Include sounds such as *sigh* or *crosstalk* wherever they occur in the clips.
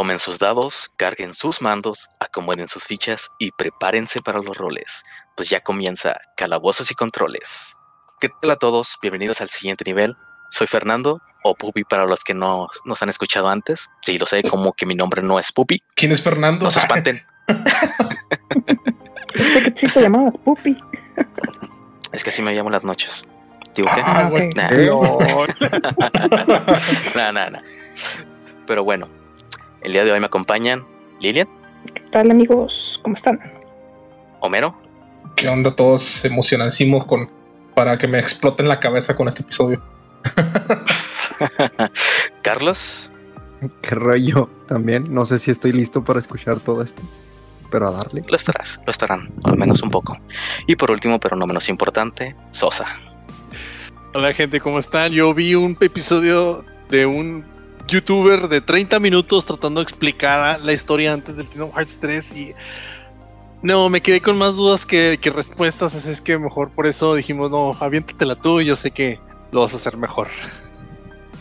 Tomen sus dados, carguen sus mandos, acomoden sus fichas y prepárense para los roles, pues ya comienza Calabozos y Controles. ¿Qué tal a todos? Bienvenidos al siguiente nivel. Soy Fernando, o Pupi para los que no nos han escuchado antes. Sí, lo sé, como que mi nombre no es Pupi. ¿Quién es Fernando? No se espanten. *laughs* Pensé que sí te llamabas Pupi. Es que así me llamo las noches. ¿Digo qué? Ah, güey. ok. Nah. *laughs* *laughs* Nah, nah, nah. Pero bueno, el día de hoy me acompañan Lilian, ¿Qué tal amigos? ¿Cómo están? Homero, ¿Qué onda? Todos emocionadísimos con para que me exploten la cabeza con este episodio. *laughs* Carlos ¿Qué rollo? También. No sé si estoy listo para escuchar todo esto. Pero a darle. Lo estarás, lo estarán, al menos un poco. Y por último, pero no menos importante, Sosa. Hola gente, ¿cómo están? Yo vi un episodio de un youtuber de 30 minutos tratando de explicar la historia antes del Kingdom Hearts 3 y no, me quedé con más dudas que, que respuestas, así es que mejor por eso dijimos, no, aviéntatela tú y yo sé que lo vas a hacer mejor.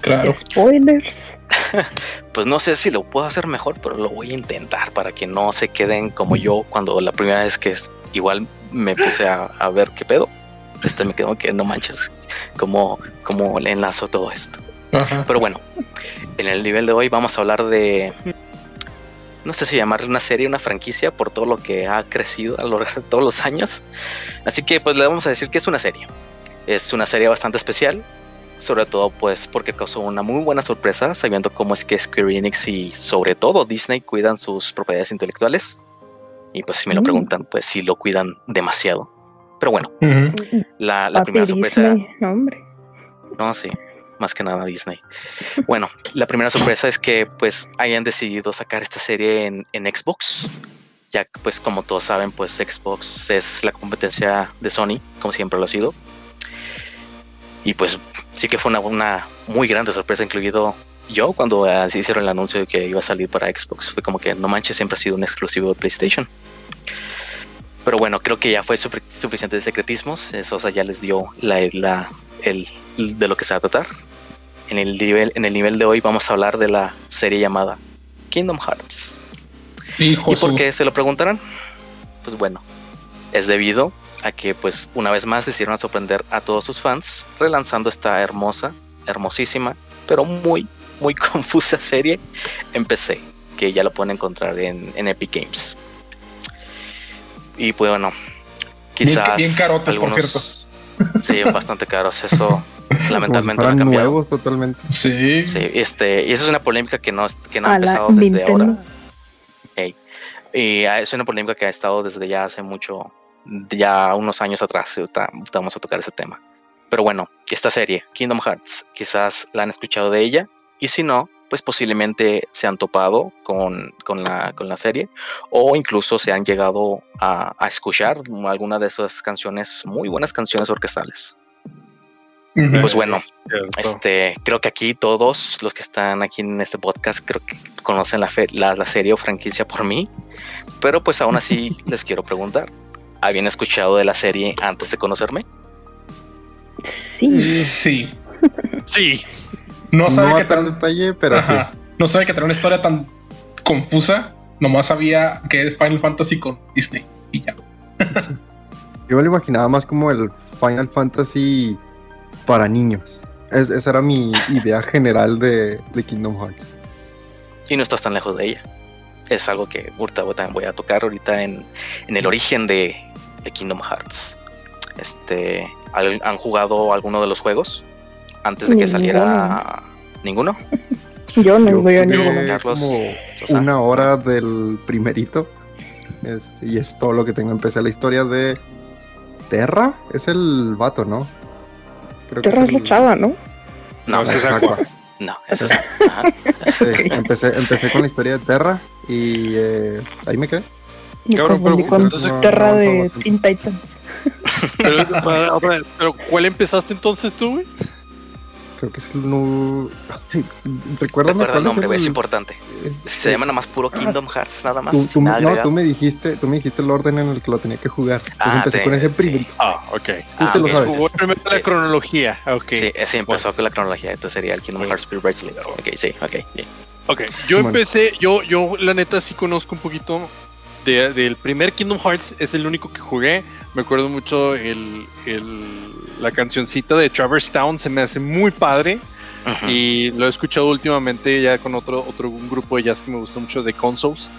Claro. Spoilers. *laughs* Pues no sé si lo puedo hacer mejor, pero lo voy a intentar para que no se queden como yo cuando la primera vez que es- igual me puse a, a ver qué pedo. Este me quedo que no manches cómo, cómo le enlazo todo esto. Ajá. Pero bueno, en el nivel de hoy vamos a hablar de. No sé si llamarle una serie, una franquicia, por todo lo que ha crecido a lo largo de todos los años. Así que, pues, le vamos a decir que es una serie. Es una serie bastante especial, sobre todo, pues, porque causó una muy buena sorpresa, sabiendo cómo es que Square Enix y, sobre todo, Disney cuidan sus propiedades intelectuales. Y, pues, si me lo Mm. preguntan, pues, sí lo cuidan demasiado. Pero bueno, la, primera sorpresa. Disney, no, hombre. No, sí, más que nada Disney. Bueno, la primera sorpresa es que pues hayan decidido sacar esta serie en, en Xbox. Ya que, pues como todos saben, pues Xbox es la competencia de Sony, como siempre lo ha sido. Y pues sí que fue una, una muy grande sorpresa, incluido yo cuando se hicieron el anuncio de que iba a salir para Xbox. Fue como que no manches, siempre ha sido un exclusivo de PlayStation. Pero bueno, creo que ya fue sufi- suficiente de secretismos. Sea, ya les dio la, la, el, de lo que se va a tratar. En el, nivel, en el nivel de hoy vamos a hablar de la serie llamada Kingdom Hearts. Hijo ¿Y por qué se lo preguntarán? Pues bueno, es debido a que pues una vez más decidieron sorprender a todos sus fans relanzando esta hermosa, hermosísima, pero muy, muy *laughs* confusa serie en PC, que ya lo pueden encontrar en, en Epic Games. Y pues bueno, quizás... bien carotes, por cierto. Sí, bastante caros, eso *laughs* lamentablemente no Como ha si nuevos totalmente. Sí. Sí, este, y esa es una polémica que no, que no ha A empezado desde Nintendo. ahora. Ey. Y ah, es una polémica que ha estado desde ya hace mucho, ya unos años atrás. Vamos a tocar ese tema. Pero bueno, esta serie, Kingdom Hearts, quizás la han escuchado de ella. Y si no, pues posiblemente se han topado con, con, la, con la serie. O incluso se han llegado a, a escuchar alguna de esas canciones, muy buenas canciones orquestales. Ujú. Pues bueno, este, creo que aquí todos los que están aquí en este podcast creo que conocen la, fe- la, la serie o franquicia por mí, pero pues aún así *laughs* les quiero preguntar, ¿habían escuchado de la serie antes de conocerme? Sí. Sí. *laughs* Sí, No No, sabe que tan- detalle, pero Ajá. No sabe que tenía una historia tan confusa. Nomás sabía que es Final Fantasy con Disney. Y ya. sí. Yo me lo imaginaba más como el Final Fantasy para niños. Es- esa era mi idea general de, de Kingdom Hearts. Y no estás tan lejos de ella. Es algo que ahorita voy- también voy a tocar ahorita en, en el origen de, de Kingdom Hearts. Este, ¿al- ¿Han jugado alguno de los juegos antes de que saliera ninguno? *laughs* Yo no Yo voy a jugué ninguno. Carlos, como Sosa. una hora del primerito. Este, y es todo lo que tengo. Empecé la historia de Terra. Es el vato, ¿no? Creo Terra es la el- chava, ¿no? No, es es Aqua. No, ese es-. *laughs* Sí, empecé, empecé con la historia de Terra y eh, ahí me quedé. Cabrón, confundí pero- con entonces- Terra no, de no. Teen Titans. *laughs* pero, pero ¿cuál empezaste entonces tú, güey? Creo que es el Recuérdame Recuerda el nombre, es importante. eh, Si se llama nada más puro Kingdom Hearts, nada más. Tú, nada no, tú me dijiste, tú me dijiste el orden en el que lo tenía que jugar. Entonces Ah, empecé te- con ese sí. primerito. Ah, ok. Tú Ah, te lo sabes. Jugó primero la Sí. cronología, ok. Sí, así empezó Bueno. con la cronología. Entonces sería el Kingdom Sí. Hearts Spirit Bracelet. Ok, sí, ok. bien. Ok, yo empecé, yo, yo la neta sí conozco un poquito de- del primer Kingdom Hearts, es el único que jugué. Me acuerdo mucho el, el- la cancioncita de Traverse Town, se me hace muy padre. Y lo he escuchado últimamente ya con otro, otro un grupo de jazz que me gusta mucho de Consoles.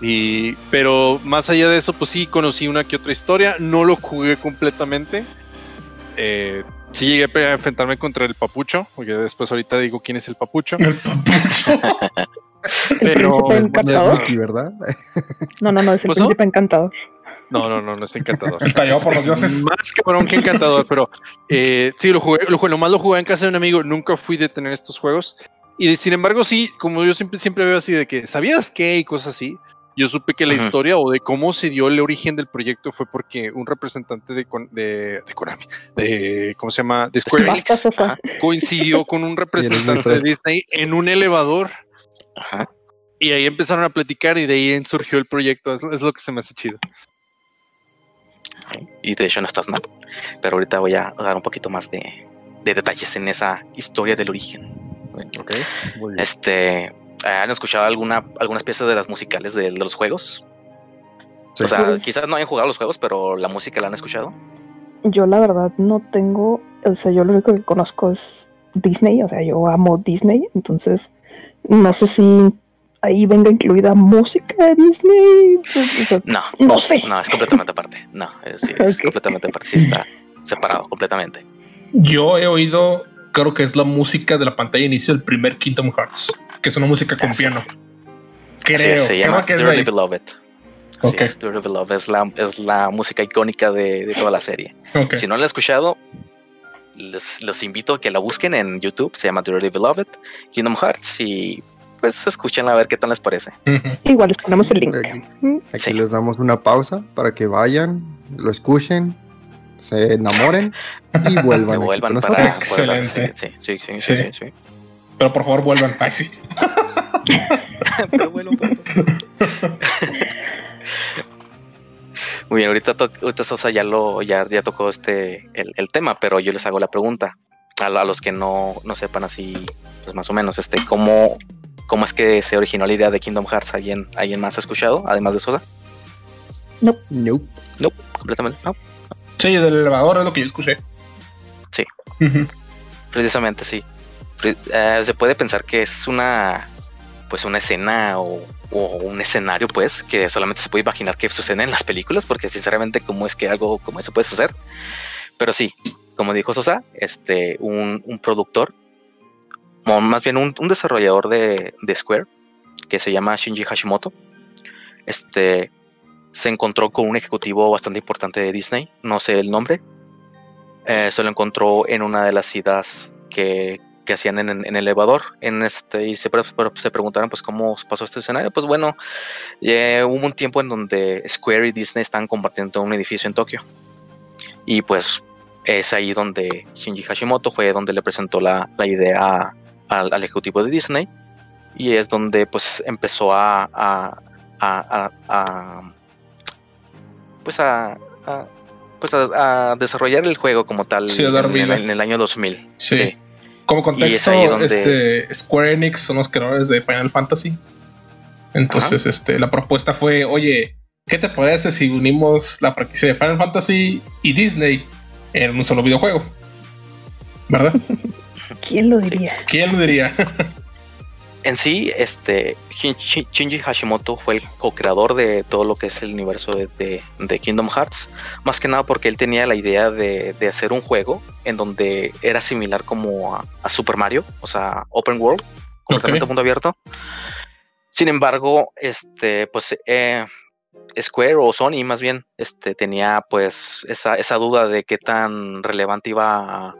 Y, pero más allá de eso, pues sí, conocí una que otra historia. No lo jugué completamente. Eh, sí llegué a enfrentarme contra el papucho, porque después ahorita digo quién es el papucho. El papucho. *laughs* El Pero- príncipe Es- es encantador. Mickey, ¿verdad? No, no, no, es el príncipe encantador. No, no, no, no es encantador. *laughs* El tallado por los Es dioses. Más cabrón que encantador, pero eh, sí, lo jugué, lo jugué, nomás lo jugué en casa de un amigo, nunca fui de tener estos juegos. Y sin embargo, sí, como yo siempre, siempre veo así de que, ¿sabías qué? Y cosas así. Yo supe que la Ujú. historia o de cómo se dio el origen del proyecto fue porque un representante de, de, de Konami, de, ¿cómo se llama? De Square Enix. Ajá, coincidió con un *laughs* representante de. Disney en un elevador. ajá. Y ahí empezaron a platicar y de ahí surgió el proyecto. Es, es lo que se me hace chido. Y de hecho no estás mal. Pero ahorita voy a dar un poquito más de, de detalles en esa historia del origen. Ok, muy Este, ¿han escuchado alguna, algunas piezas de las musicales de, de los juegos? Sí. O sea, Pues- quizás no hayan jugado los juegos, pero la música la han escuchado. Yo la verdad no tengo, o sea, yo lo único que conozco es Disney, o sea, yo amo Disney, entonces no sé si ahí venga incluida música de Disney. o sea, No, No sé. No, es completamente aparte. No, es, sí, completamente aparte. Sí, está separado completamente. Yo he oído, creo que es la música de la pantalla de inicio del primer Kingdom Hearts, que es una música con Ah, sí. piano. Creo, es, se creo llama que es Dearly. Beloved. Ok. es, Dearly Beloved es la, es la música icónica de, de toda la serie. Si no la han escuchado, les, los invito a que la busquen en YouTube. Se llama Dearly Beloved, Kingdom Hearts y pues escúchenla a ver qué tal les parece. Igual les ponemos el link. Aquí. Aquí Sí. les damos una pausa para que vayan, lo escuchen, se enamoren y *laughs* vuelvan. Aquí vuelvan para. Excelente. Sí, sí, sí, sí, Sí. sí, sí. Pero por favor vuelvan. Ay, sí. *laughs* Pero pero- Muy bien, ahorita, ahorita Sosa ya lo ya, ya tocó este el, el tema, pero yo les hago la pregunta a, a los que no, no sepan así, pues más o menos, este, ¿cómo, cómo es que se originó la idea de Kingdom Hearts? ¿Alguien, alguien más ha escuchado, además de Sosa? Nope. No, completamente, no. Sí, del elevador es lo que yo escuché. Sí. Precisamente sí. Eh, se puede pensar que es una pues una escena o, o un escenario pues que solamente se puede imaginar que sucede en las películas porque sinceramente cómo es que algo como eso puede suceder pero sí como dijo Sosa este un, un productor más bien un, desarrollador de, Square que se llama Shinji Hashimoto. Este se encontró con un ejecutivo bastante importante de Disney no sé el nombre. Eh, se lo encontró en una de las idas que, que hacían en, el elevador. En este y se preguntaron pues cómo pasó este escenario pues bueno eh, hubo un tiempo en donde Square y Disney están compartiendo un edificio en Tokio. Y pues es ahí donde Shinji Hashimoto fue donde le presentó la, la idea al, al ejecutivo de Disney y es donde pues empezó a, a, a- a- a- pues a, pues a, desarrollar el juego como tal Sí, en, en- vida. en el año 2000 Sí. sí. Como contexto, es donde- este, Square Enix son los creadores de Final Fantasy. Entonces, este, la propuesta fue, oye, ¿qué te parece si unimos la franquicia de Final Fantasy y Disney en un solo videojuego? ¿Verdad? *laughs* ¿Quién lo diría? ¿Quién lo diría? *laughs* En sí, este Shin- Shin- Shinji Hashimoto fue el co-creador de todo lo que es el universo de, de- de Kingdom Hearts, más que nada porque él tenía la idea de, de hacer un juego en donde era similar como a, a Super Mario, o sea, open world, completamente Ok. mundo abierto. Sin embargo, este, pues eh, Square o Sony más bien, este, tenía pues esa, esa duda de qué tan relevante iba a,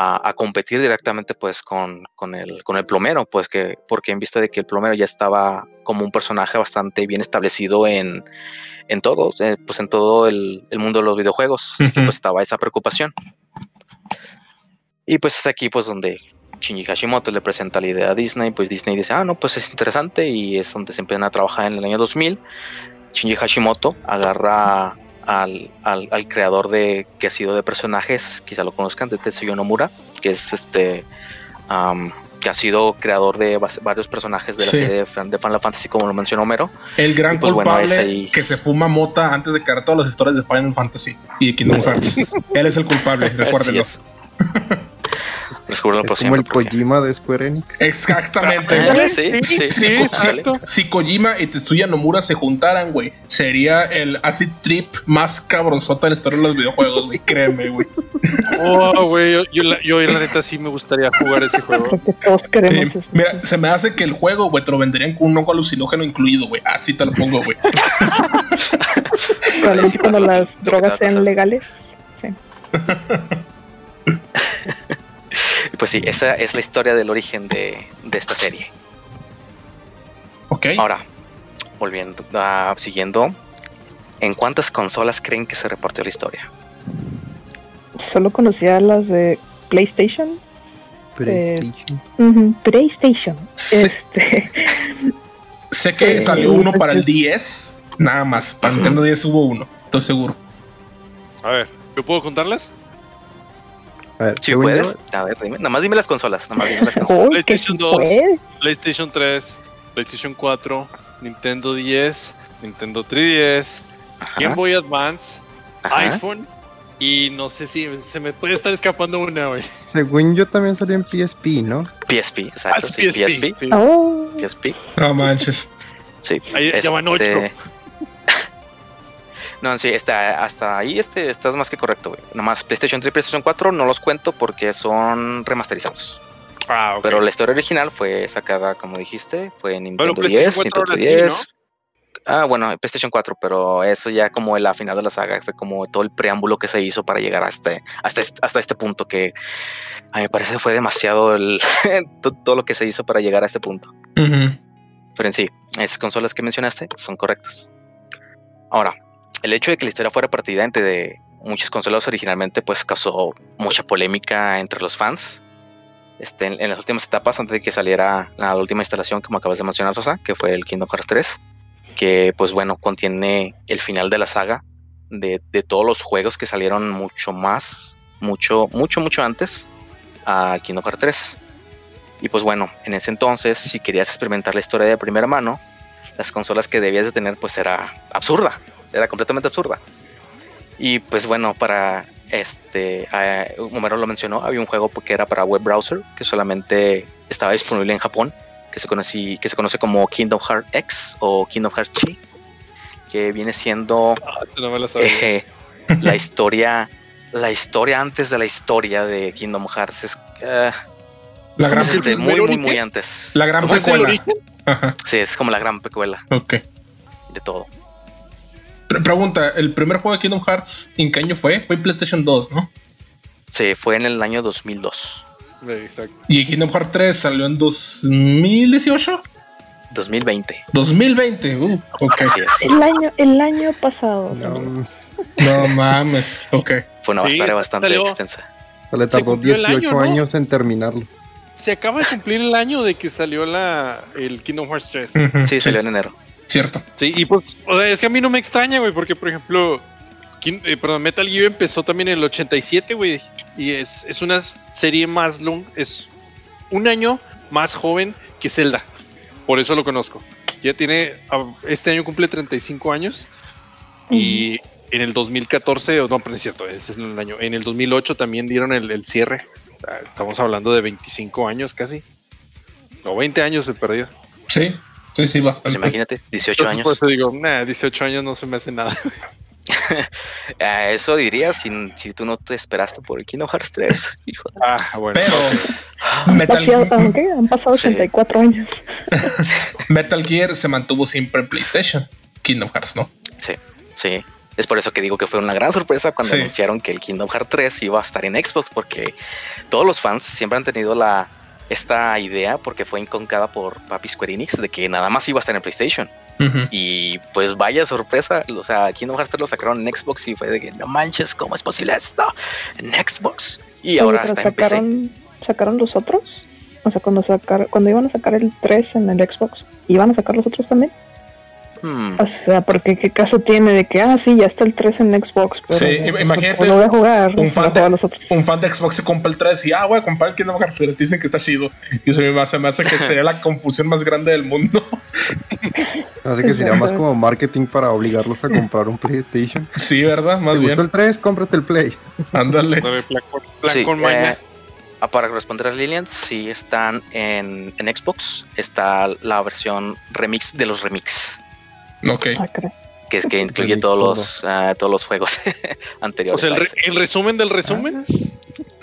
a- a competir directamente pues con, con el, con el plomero, pues que, porque en vista de que el plomero ya estaba como un personaje bastante bien establecido en, en todo, eh, pues en todo el, el mundo de los videojuegos, así que, Ujú. pues estaba esa preocupación. Y pues es aquí pues donde Shinji Hashimoto le presenta la idea a Disney, pues Disney dice, ah, no, pues es interesante y es donde se empiezan a trabajar en el año 2000. Shinji Hashimoto agarra al, al- al creador de que ha sido de personajes, quizá lo conozcan, de Tetsuya Nomura, que es este, am, que ha sido creador de varios personajes de la Sí. serie de, Fan- de Final Fantasy, como lo mencionó Homero. El gran pues culpable ahí. que se fuma mota antes de crear todas las historias de Final Fantasy y de Kingdom Hearts. Él es el culpable, *laughs* recuérdenlo. *laughs* es. Recuérdalo Es por como el porque- Kojima de Square Enix. Exactamente. Güey. sí, sí, Si, sí, si- exacto. si Kojima y Tetsuya Nomura se juntaran, güey, sería el acid trip más cabronzota en la historia de los videojuegos, güey. Créeme, güey. Oh, güey, yo, yo, la, yo la neta sí me gustaría jugar ese juego. Que todos queremos Eh, eso. mira, se me hace que el juego, güey, te lo venderían con un hongo alucinógeno incluido, güey. Así te lo pongo, güey. Probablemente cuando las drogas sean legales. Sí. *laughs* Pues sí, esa es la historia del origen de, de esta serie. Ok. Ahora, volviendo, ah, siguiendo, ¿en cuántas consolas creen que se reportó la historia? Solo conocía las de PlayStation. PlayStation. Ujú, PlayStation. Sí. Este. *laughs* Sé que Eh, salió uno para el entonces- 10, nada más. Para Nintendo 10 hubo uno, estoy seguro. A ver, ¿yo puedo contarlas? A ver, si puedes, yo... a ver, dime, nada más dime las consolas. Nada más dime las *laughs* consolas. PlayStation 2. PlayStation 3, PlayStation 4, Nintendo 10, Nintendo 3DS, Ajá. Game Boy Advance, Ajá. iPhone. Y no sé si se me puede estar escapando una, güey. Según yo también salió en PSP, ¿no? PSP, exacto. Ah, sí, PSP. PSP. Sí. Oh. PSP. No manches. Sí. Ahí este... llaman 8. No, sí, está, hasta ahí este, estás más que correcto, güey. Nomás PlayStation 3 y PlayStation 4 no los cuento porque son remasterizados. Ah. Pero la historia original fue sacada, como dijiste, fue en Nintendo PlayStation 10, 4 Nintendo ahora sí, 10. Ah, bueno, PlayStation 4, pero eso ya como la final de la saga, fue como todo el preámbulo que se hizo para llegar hasta, hasta, este, hasta este punto que a mí me parece fue demasiado el, *laughs* to- todo lo que se hizo para llegar a este punto. Pero en sí, esas consolas que mencionaste son correctas. Ahora, el hecho de que la historia fuera partida entre muchas consolas originalmente, pues causó mucha polémica entre los fans. Este, en, en las últimas etapas, antes de que saliera la última instalación, como acabas de mencionar, Sosa, que fue el Kingdom Hearts 3, que pues bueno, contiene el final de la saga de, de todos los juegos que salieron mucho más, mucho, mucho, mucho antes al Kingdom Hearts 3. Y pues bueno, en ese entonces, si querías experimentar la historia de primera mano, las consolas que debías de tener, pues era absurda, era completamente absurda. Y pues bueno, para este, eh, Homero lo mencionó, había un juego que era para web browser, que solamente estaba disponible en Japón, que se, conocí, que se conoce como Kingdom Hearts X o Kingdom Hearts Chi, que viene siendo Ah, no me la sabía. eh, la historia, la historia antes de la historia de Kingdom Hearts. Es, eh, La es gran, este, ¿El muy, muy, muy antes. la gran ¿Cómo es el precuela. Sí, es como la gran pecuela Ok. de todo. Pre- pregunta: ¿el primer juego de Kingdom Hearts en qué año fue? Fue en PlayStation 2, ¿no? Sí, fue en el año 2002, Eh, Exacto. Y Kingdom Hearts 3 salió en 2018. 2020. 2020. Uh, ok. El año, el año pasado. No, mames. Ok. Fue una Sí, bastante salió- extensa. se le tardó cumplió el 18 año, ¿no? años en terminarlo. Se acaba de cumplir el año de que salió la el Kingdom Hearts 3. Ujú, Sí, salió en enero. Cierto. Sí, y pues, o sea, es que a mí no me extraña, güey, porque por ejemplo, King- eh, perdón, Metal Gear empezó también en el 87, güey, y es, es una serie más long, es un año más joven que Zelda, por eso lo conozco. Ya tiene, ah, este año cumple 35 años, y en el 2014, o no, pero no es cierto, ese es el año, en el 2008 también dieron el, el cierre, sea, estamos hablando de 25 años casi, o 20 años de perdido. Sí. Sí, sí, Pues bastante. imagínate, 18 Entonces, por años. eso digo, nah, 18 años no se me hace nada. *laughs* Eso dirías si, si tú no te esperaste por el Kingdom Hearts 3. Hijo de- Ah, bueno. Pero *laughs* Metal, Pasado- aunque han pasado Sí. 84 años. *laughs* Metal Gear se mantuvo siempre en PlayStation. Kingdom Hearts, ¿no? Sí, sí. Es por eso que digo que fue una gran sorpresa cuando Sí. anunciaron que el Kingdom Hearts 3 iba a estar en Xbox, porque todos los fans siempre han tenido la esta idea, porque fue inconcada por Papi Square Enix, de que nada más iba a estar en PlayStation. Y pues vaya sorpresa, o sea, Kingdom Hearts 3 lo sacaron en Xbox y fue de que no manches, ¿cómo es posible esto? En Xbox. Y ahora en PC. sacaron, sacaron los otros. O sea, cuando sacar, cuando iban a sacar el 3 en el Xbox, ¿iban a sacar los otros también? Hmm. O sea, porque qué caso tiene de que, ah, sí, ya está el 3 en Xbox. Pero Sí, no, imagínate no voy a jugar. un fan de- a los otros. Un fan de Xbox se compra el 3 y ah, voy a comprar el Kingdom Hearts 3. Dicen que está chido. Y se me hace, me hace que *laughs* sería la confusión más grande del mundo. Así que sería más como marketing para obligarlos a comprar un PlayStation. Sí, ¿verdad? Más ¿Te bien. gustó el 3? Cómprate el Play. Ándale. *laughs* Sí, eh, ah, para responder a Lilian, sí están en, en Xbox. Está la versión remix de los remix, Ok. Ah, que es que incluye todos todo. los, ah, todos los juegos *laughs* o anteriores. sea, el, re- resumen del resumen.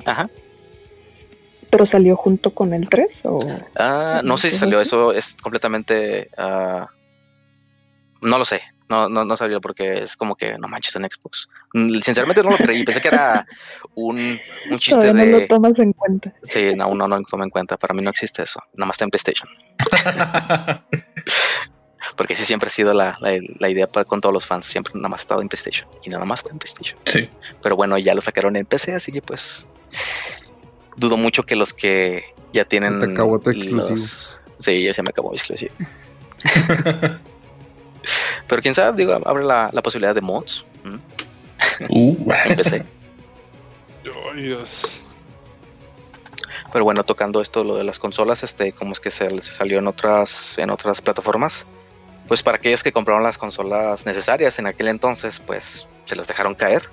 Ajá. ¿Pero salió junto con el 3? O... Ah, no sé si salió eso, es completamente... ah, no lo sé, no, no, no salió porque es como que no manches en Xbox. Sinceramente no lo creí, pensé que era un, un *laughs* chiste Todavía no lo de... tomas en cuenta. Sí, no, no, no lo tomo en cuenta, para mí no existe eso, nada más está en PlayStation. *laughs* Porque sí siempre ha sido la, la- la idea para, con todos los fans, siempre nada más ha estado en PlayStation y nada más está en PlayStation. sí. Pero bueno, ya lo sacaron en PC, así que pues dudo mucho que los que ya tienen. te acabó tu los- exclusivo. Sí, ya se me acabó mi exclusivo. *laughs* Pero quién sabe, digo, abre la, la posibilidad de mods. Uh, *laughs* en PC. Ay, Dios. Pero bueno, tocando esto lo de las consolas, este, cómo es que se, se salió en otras, en otras plataformas. Pues para aquellos que compraron las consolas necesarias en aquel entonces, pues se las dejaron caer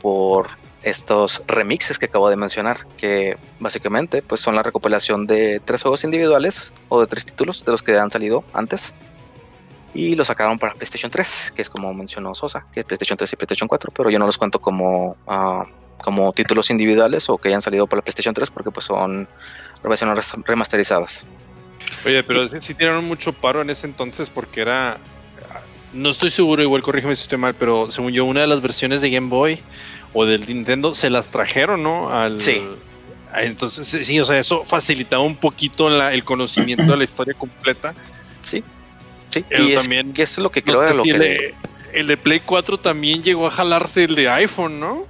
por estos remixes que acabo de mencionar, que básicamente pues son la recopilación de tres juegos individuales o de tres títulos de los que han salido antes. Y los sacaron para PlayStation 3, que es como mencionó Sosa, que es PlayStation 3 y PlayStation 4, pero yo no los cuento como, ah, como títulos individuales o que hayan salido para la PlayStation 3 porque pues son versiones remasterizadas. Oye, pero sí, sí tiraron mucho paro en ese entonces porque era. No estoy seguro, igual corrígeme si estoy mal, pero según yo, una de las versiones de Game Boy o del Nintendo se las trajeron, ¿no? Al, Sí. Entonces, sí, o sea, eso facilitaba un poquito la- el conocimiento de la historia completa. Sí, sí. Pero y es, también, que es lo que No creo sé de lo si que... el, de, el de Play 4 también llegó a jalarse el de iPhone, ¿no? No.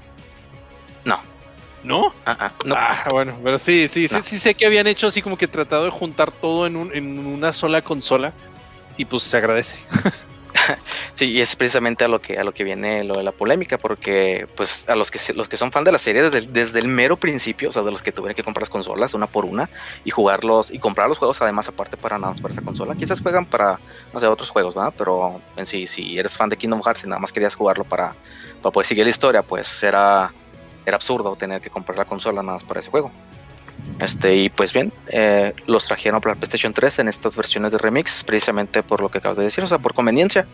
¿No? Ah, ah, no. Ah, bueno, pero sí, sí, sí, No. sí sé que habían hecho así como que tratado de juntar todo en, un- en una sola consola y pues se agradece. *laughs* Sí, y es precisamente a lo que a lo que viene lo de la polémica, porque pues a los que los que son fan de la serie desde, el- desde el mero principio, o sea, de los que tuvieron que comprar las consolas una por una y jugarlos y comprar los juegos además aparte para nada más para esa consola. Quizás juegan para no sé otros juegos, ¿verdad? Pero en sí, si eres fan de Kingdom Hearts y nada más querías jugarlo para, para poder seguir la historia, pues era era absurdo tener que comprar la consola nada más para ese juego. Este, y pues bien, eh, los trajeron para la PlayStation 3 en estas versiones de remix, precisamente por lo que acabas de decir, o sea, por conveniencia,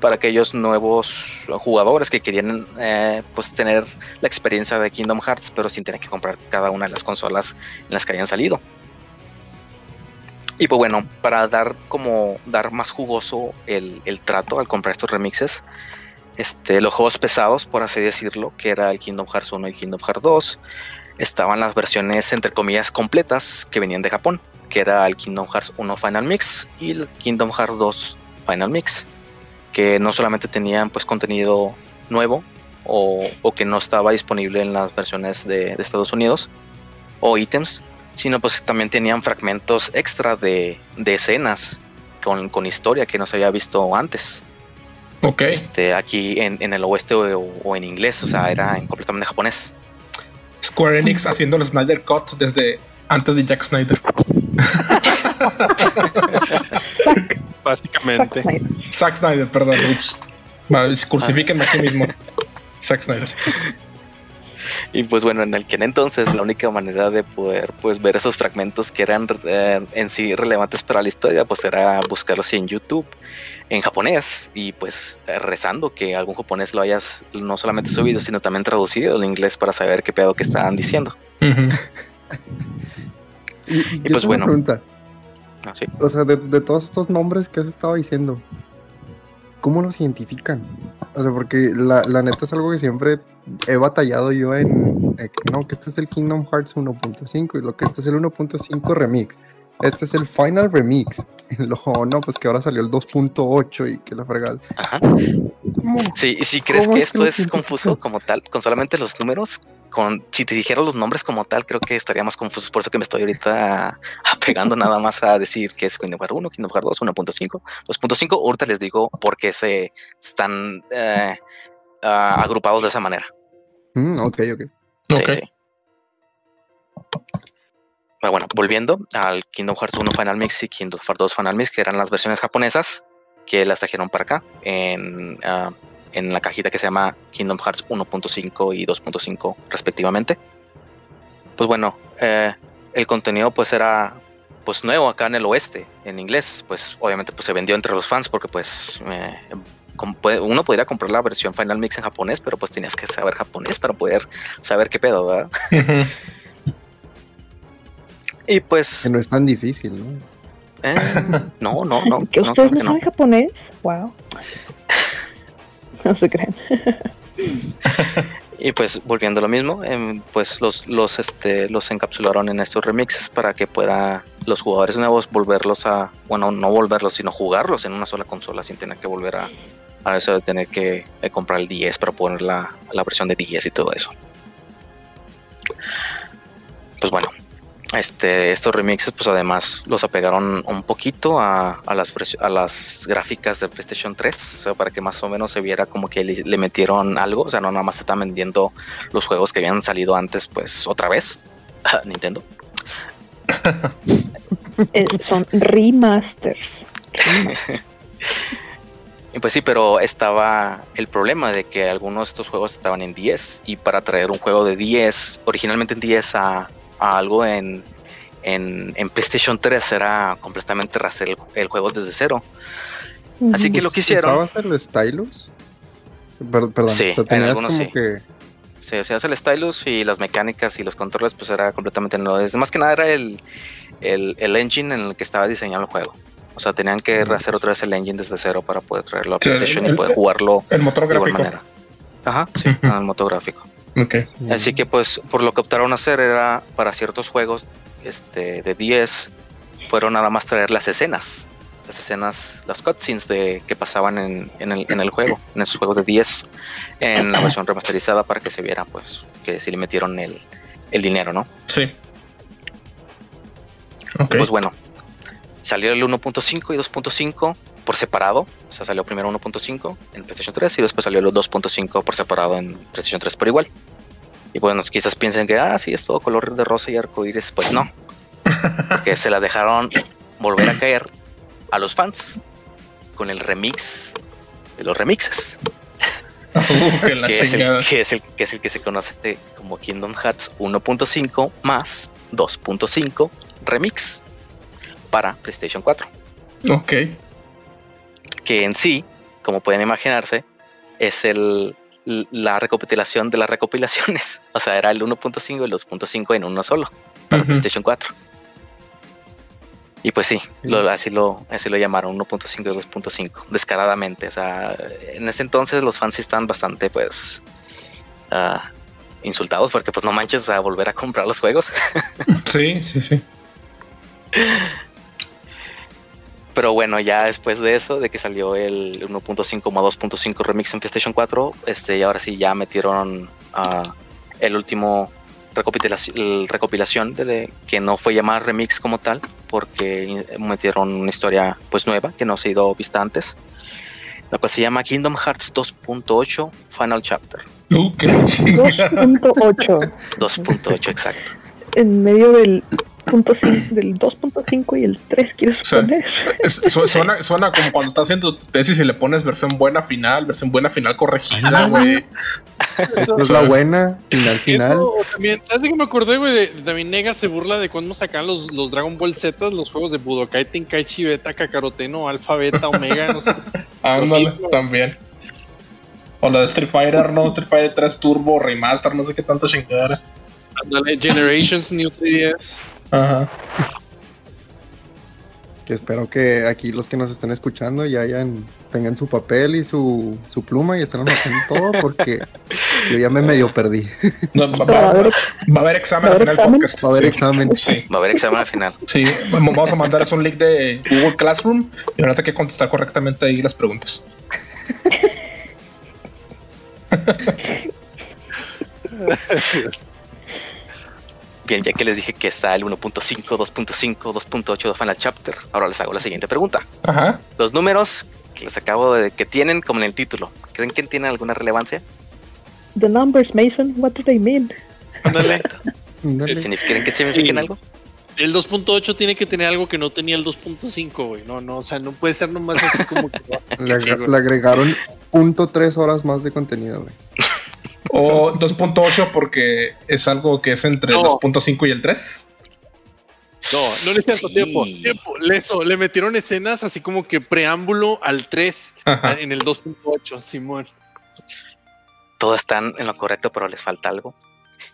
para aquellos nuevos jugadores que querían eh, pues tener la experiencia de Kingdom Hearts, pero sin tener que comprar cada una de las consolas en las que hayan salido. Y pues bueno, para dar como dar más jugoso el, el trato al comprar estos remixes, este, los juegos pesados, por así decirlo, que era el Kingdom Hearts 1 y el Kingdom Hearts 2, estaban las versiones entre comillas completas que venían de Japón, que era el Kingdom Hearts 1 Final Mix y el Kingdom Hearts 2 Final Mix, que no solamente tenían pues contenido nuevo o, o que no estaba disponible en las versiones de, Estados Unidos o ítems, sino pues también tenían fragmentos extra de, de escenas con, con historia que no se había visto antes ok. este, aquí en, en el oeste o, o en inglés, o sea, era en completamente japonés. Square Enix haciendo el Snyder Cut desde antes de Jack Snyder. Zack, *laughs* Básicamente. Zack Snyder. Zack Snyder, perdón. Ups. Va, Crucifíquenme aquí mismo. Zack Snyder. Y pues bueno, en el que en entonces la única manera de poder pues ver esos fragmentos que eran eh, en sí relevantes para la historia, pues era buscarlos en YouTube en japonés y pues rezando que algún japonés lo hayas no solamente subido, sino también traducido al inglés para saber qué pedo que estaban diciendo. Ujú. Y, y yo pues bueno. pregunta. ¿no? Sí. O sea, de, de todos estos nombres que has estado diciendo, ¿cómo los identifican? O sea, porque la, la neta es algo que siempre he batallado yo en. eh, que no, que este es el Kingdom Hearts 1.5 y lo que este es el 1.5 Remix. Este es el Final Remix. *laughs* Y luego, no, pues que ahora salió el 2.8 y que la fregada. Ajá. ¿Cómo? Sí, y si crees ¿Cómo que es que esto lo es confuso como tal, con solamente los números, con, si te dijera los nombres como tal, creo que estaría más confuso. Por eso que me estoy ahorita *laughs* apegando nada más a decir que es Kingdom Hearts 1, Kingdom Hearts 2, 1.5, 2.5. Ahorita les digo por qué se están eh, agrupados de esa manera. Mm, ok, ok. Sí, Ok. sí. Pero bueno, volviendo al Kingdom Hearts 1 Final Mix y Kingdom Hearts 2 Final Mix, que eran las versiones japonesas que las trajeron para acá en, ah, en la cajita que se llama Kingdom Hearts 1.5 y 2.5 respectivamente. Pues bueno, eh, el contenido pues era pues nuevo acá en el oeste, en inglés, pues obviamente pues se vendió entre los fans porque pues eh, uno podría comprar la versión Final Mix en japonés, pero pues tenías que saber japonés para poder saber qué pedo, ¿verdad? Y pues Que no es tan difícil, ¿no? eh, *laughs* no, no, no. ¿Que no, ustedes no que saben japonés? Wow. *laughs* No se crean. Y pues volviendo a lo mismo, em, pues los, los, este, los encapsularon en estos remixes para que pueda los jugadores nuevos volverlos a, bueno, no volverlos, sino jugarlos en una sola consola sin tener que volver a, a eso de tener que eh, comprar el 10 para poner la, la versión de 10 y todo eso. Pues bueno, este, estos remixes pues además los apegaron un poquito a, a las, vers- a las gráficas de PlayStation 3, o sea, para que más o menos se viera como que le, le metieron algo, o sea, no nada más se están vendiendo los juegos que habían salido antes, pues otra vez, *laughs* Nintendo. *laughs* Son remasters. *laughs* Y pues sí, pero estaba el problema de que algunos de estos juegos estaban en 10 y para traer un juego de 10, originalmente en 10 a, a algo en, en, en PlayStation 3 era completamente rehacer el, el juego desde cero. Así que lo que hicieron- ¿Usabas el stylus? Per- perdón, Sí, o sea, en algunos como sí. que... Se hacía el stylus y las mecánicas y los controles pues era completamente nuevo. Es más que nada era el, el, el engine en el que estaba diseñado el juego. O sea, tenían que Ah, rehacer pues. otra vez el engine desde cero para poder traerlo a Sí, PlayStation y el- poder jugarlo El motor de igual gráfico. manera. Ajá, sí, Ujú. al motográfico. Así que pues por lo que optaron a hacer era para ciertos juegos este, de 10 fueron nada más traer las escenas, las escenas, las cutscenes de que pasaban en, en el, en el juego, en esos juegos de 10 en la versión remasterizada para que se viera pues que si le metieron el, el dinero, ¿no? Sí. Ok. Pues bueno, salió el 1.5 y 2.5 por separado, o sea, salió primero 1.5 en PlayStation 3 y después salió el 2.5 por separado en PlayStation 3 por igual. Y bueno, quizás piensen que, ah, sí, es todo color de rosa y arcoíris. Pues no, porque se la dejaron volver a caer a los fans con el remix de los remixes, Uh, que que es, el, que, es el, que es el que se conoce como Kingdom Hearts 1.5 más 2.5 remix para PlayStation 4. Ok. Que en sí, como pueden imaginarse, es el, la recopilación de las recopilaciones. *laughs* O sea, era el 1.5 y el 2.5 en uno solo para Ujú. PlayStation 4. Y pues sí, lo- así, lo, así lo llamaron 1.5 y 2.5, descaradamente. O sea, en ese entonces los fans están bastante, pues, ah, insultados porque pues no manches a volver a comprar los juegos. *laughs* Sí, sí, sí. Pero bueno, ya después de eso, de que salió el 1.5 más 2.5 remix en PlayStation 4, este, y ahora sí ya metieron ah, el último recopilación, el recopilación de, de- que no fue llamada remix como tal, porque metieron una historia pues nueva que no se ha ido vista antes, la cual se llama Kingdom Hearts 2.8 Final Chapter. Uh, qué chingada. 2.8 2.8 *laughs* exacto. en medio del del 2.5 y el 3 quieres O sea, poner. Es- su- *laughs* suena, suena como cuando estás haciendo tu tesis y le pones versión buena final, versión buena final corregida, güey. Esta es la buena, final, final. Eso también, ¿sabes de qué me acordé, güey? De, también Nega se burla de cuando sacan los, los Dragon Ball Z, los juegos de Budokai, Tenkaichi, Beta, Kakaroteno, Alpha, Beta, Omega, no sé. *laughs* Ándale, también. O la de Street Fighter, no, Street Fighter 3 Turbo, Remaster, no sé qué tanto chingadera. Ándale, Generations, New 3DS. Ajá. Que espero que aquí los que nos estén escuchando ya hayan, tengan su papel y su, su pluma y estén anotando todo porque *laughs* yo ya me medio perdí. No, va, Va a va- haber- va a haber examen ¿Va a al haber final podcast. Va a haber sí. examen. Sí, Va a haber examen al final. sí. Vamos a mandarles un link de Google Classroom y ahora hay que contestar correctamente ahí las preguntas. *laughs* Bien, ya que les dije que está el 1.5, 2.5, 2.8 de Final Chapter, ahora les hago la siguiente pregunta. Ajá. Los números que les acabo de que tienen como en el título, ¿creen que tienen alguna relevancia? The numbers, Mason, what do they mean? Ándale. Ándale. *laughs* ¿Signific- ¿Creen que signifiquen algo? El 2.8 tiene que tener algo que no tenía el 2.5, güey. No, no, o sea, no puede ser nomás así como que. *laughs* Le, Sí, le agregaron punto tres horas más de contenido, güey. *laughs* O 2.8 porque es algo que es entre el No. 2.5 y el 3. No, no le Sí. tiempo. Tiempo. Le, metieron escenas así como que preámbulo al 3 Ajá. en el 2.8, Simón. Todos están en lo correcto, pero les falta algo.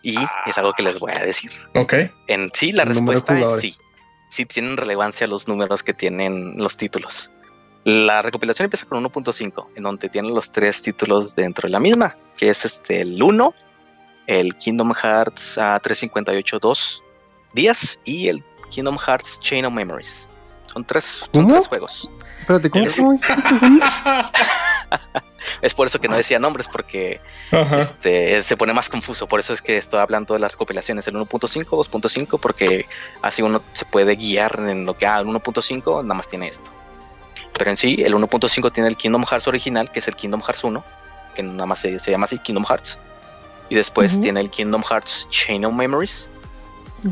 Y es algo que les voy a decir. Ok. En sí, la El respuesta es sí. Sí tienen relevancia los números que tienen los títulos. La recopilación empieza con 1.5, en donde tienen los tres títulos dentro de la misma, que es este el 1, el Kingdom Hearts ah, 358 2 días y el Kingdom Hearts Chain of Memories. Son tres, son tres juegos. Espérate, ¿cómo llama? *laughs* Es por eso que no decía nombres, porque este, se pone más confuso. Por eso es que estoy hablando de las recopilaciones el 1.5, 2.5, porque así uno se puede guiar en lo que ah, el 1.5 nada más tiene esto. Pero en sí, el 1.5 tiene el Kingdom Hearts original, que es el Kingdom Hearts 1, que nada más se, se llama así Kingdom Hearts. Y después tiene el Kingdom Hearts Chain of Memories.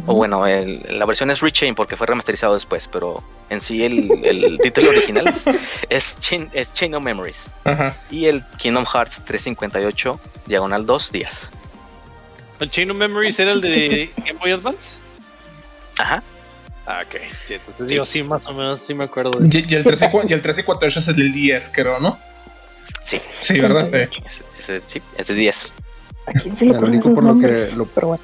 O bueno, el- la versión es Rechain porque fue remasterizado después, pero en sí el, el *laughs* título original es, es Chain, es Chain of Memories. Y el Kingdom Hearts 358, diagonal 2 días. ¿El Chain of Memories era el de *laughs* Game Boy Advance? Ajá. Ah, ok. Sí, entonces Sí. yo sí, más o menos, sí me acuerdo de eso. Y, y el 3 y, el 3 y 48 es el 10, creo, ¿no? Sí, Sí, ¿verdad? Eh, ese, ese- sí, ese es 10. ¿A quién se le Lo único por lo que lo- Pero bueno,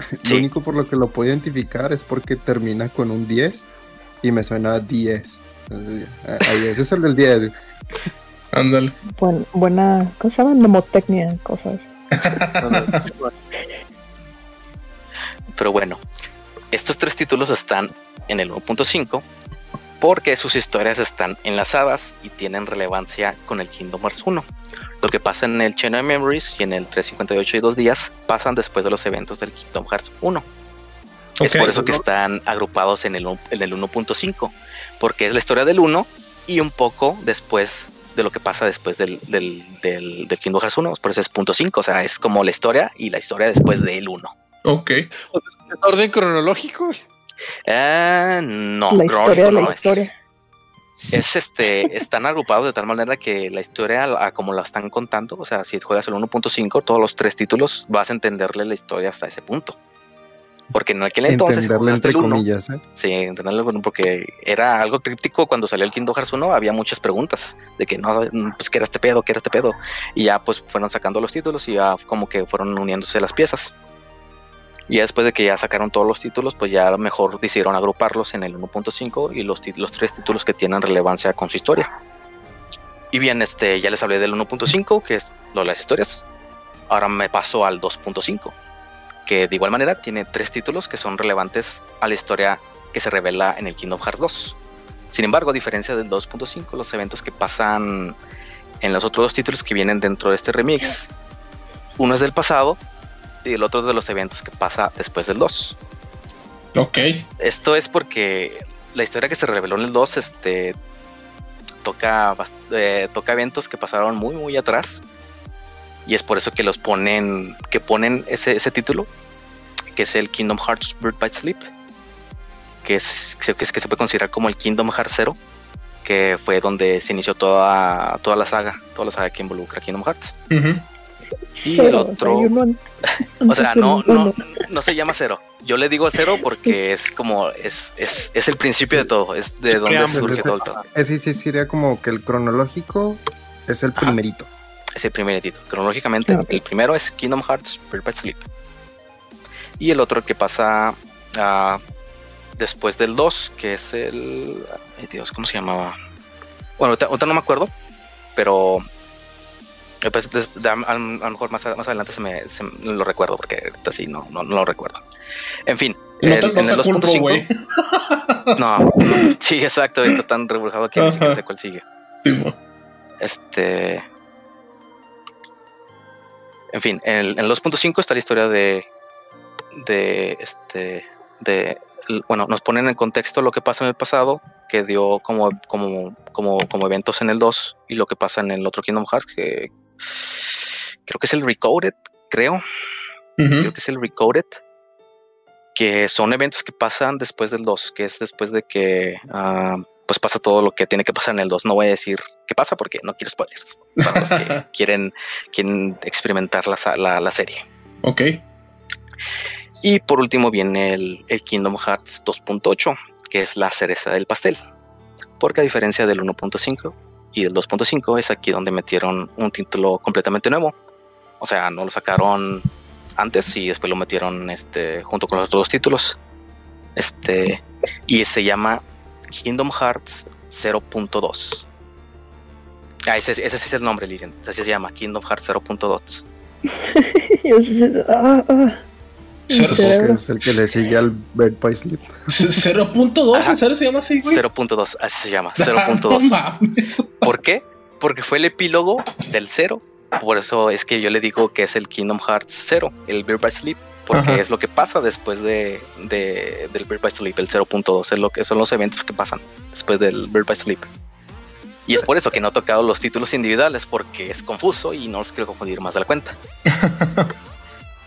*laughs* Sí. Lo único por lo que lo puedo identificar es porque termina con un 10 y me suena a 10. Entonces, Ahí ese es el del 10. *laughs* ándale. buen- buena, ¿cómo se llama? Mnemotecnia, cosas. *laughs* Sí, bueno. Pero bueno, estos tres títulos están en el 1.5 porque sus historias están enlazadas y tienen relevancia con el Kingdom Hearts 1. Lo que pasa en el Chain of Memories y en el 358 y 2 días pasan después de los eventos del Kingdom Hearts 1. Es por eso que están agrupados en el, en el 1.5, porque es la historia del 1 y un poco después de lo que pasa después del, del, del, del Kingdom Hearts 1, por eso es punto 5, o sea, es como la historia y la historia después del 1. Ok. O sea, ¿Es orden cronológico? Ah, no, la historia de cronológico la no, es- historia. Es este, *laughs* están agrupados de tal manera que la historia, a como la están contando, o sea, si juegas el 1.5, todos los tres títulos, vas a entenderle la historia hasta ese punto. Porque en aquel entonces, si Entenderle entre el 1, comillas. ¿eh? Sí, entenderlo bueno, porque era algo críptico cuando salió el Kingdom Hearts 1, había muchas preguntas de que no, pues qué era este pedo, qué era este pedo. Y ya pues fueron sacando los títulos y ya como que fueron uniéndose las piezas. Y ya después de que ya sacaron todos los títulos, pues ya lo mejor decidieron agruparlos en el 1.5 y los, los tres títulos que tienen relevancia con su historia. Y bien, este, ya les hablé del 1.5, que es lo de las historias. Ahora me paso al 2.5 que de igual manera tiene tres títulos que son relevantes a la historia que se revela en el Kingdom Hearts 2. Sin embargo, a diferencia del 2.5, los eventos que pasan en los otros dos títulos que vienen dentro de este remix, uno es del pasado y el otro de los eventos que pasa después del 2. Ok. Esto es porque la historia que se reveló en el 2 este, toca, eh, toca eventos que pasaron muy, muy atrás. Y es por eso que los ponen, que ponen ese, ese título, que es el Kingdom Hearts Bird by Sleep, que es, que, es- que se puede considerar como el Kingdom Hearts 0, que fue donde se inició toda, toda la saga, toda la saga que involucra Kingdom Hearts. Y Cero, el o sea, otro- *laughs* O sea, no, no, no se llama cero. Yo le digo cero porque es como, es, es, es el principio de todo, es de El donde surge es todo el pedo. Ese sí sería como que el cronológico es el Ajá. primerito. Es el primer edito. Cronológicamente, el primero es Kingdom Hearts by Sleep. Y el otro que pasa ah, después del 2, que es el. Ay Dios, ¿cómo se llamaba? Bueno, ahorita, ahorita no me acuerdo, pero. Eh, pues, a, a lo mejor más, más adelante se me, se lo recuerdo, porque ahorita sí no, no, no lo recuerdo. En fin, No el- te, en el te culpo, 2.5. güey. *laughs* No, sí, exacto, está tan rebujado que ni siquiera sé cuál sigue. Sí. Este. En fin, en el, el 2.5 está la historia de, de este, de, bueno, nos ponen en contexto lo que pasa en el pasado, que dio como, como, como, como eventos en el 2 y lo que pasa en el otro Kingdom Hearts, que creo que es el Recoded, creo, creo que es el Recoded, que son eventos que pasan después del 2, que es después de que ah, pues pasa todo lo que tiene que pasar en el 2. No voy a decir qué pasa porque no quiero spoilers. Para los que *laughs* quieren, quieren experimentar la, sa- la, la serie. Ok. Y por último viene el, el Kingdom Hearts 2.8, que es la cereza del pastel. Porque a diferencia del 1.5 y del 2.5 es aquí donde metieron un título completamente nuevo. O sea, no lo sacaron antes y después lo metieron este, junto con los otros títulos. Este, y se llama Kingdom Hearts 0.2. Ah, ese, ese sí es el nombre, Lilian. Así se llama, Kingdom Hearts 0.2. *laughs* Ah, ah. Es el que le sigue al Bird by Sleep. C- 0.2, Ajá. ¿en serio se llama así, güey? 0.2, así se llama, *laughs* No 0.2. mames. ¿Por qué? Porque fue el epílogo del cero. Por eso es que yo le digo que es el Kingdom Hearts 0, el Bird by Sleep, porque Ajá. es lo que pasa después de, de- del Bird by Sleep, el 0.2, es lo que son los eventos que pasan después del Bird by Sleep. Y es por eso que no he tocado los títulos individuales, porque es confuso y no los quiero confundir más de la cuenta. *laughs*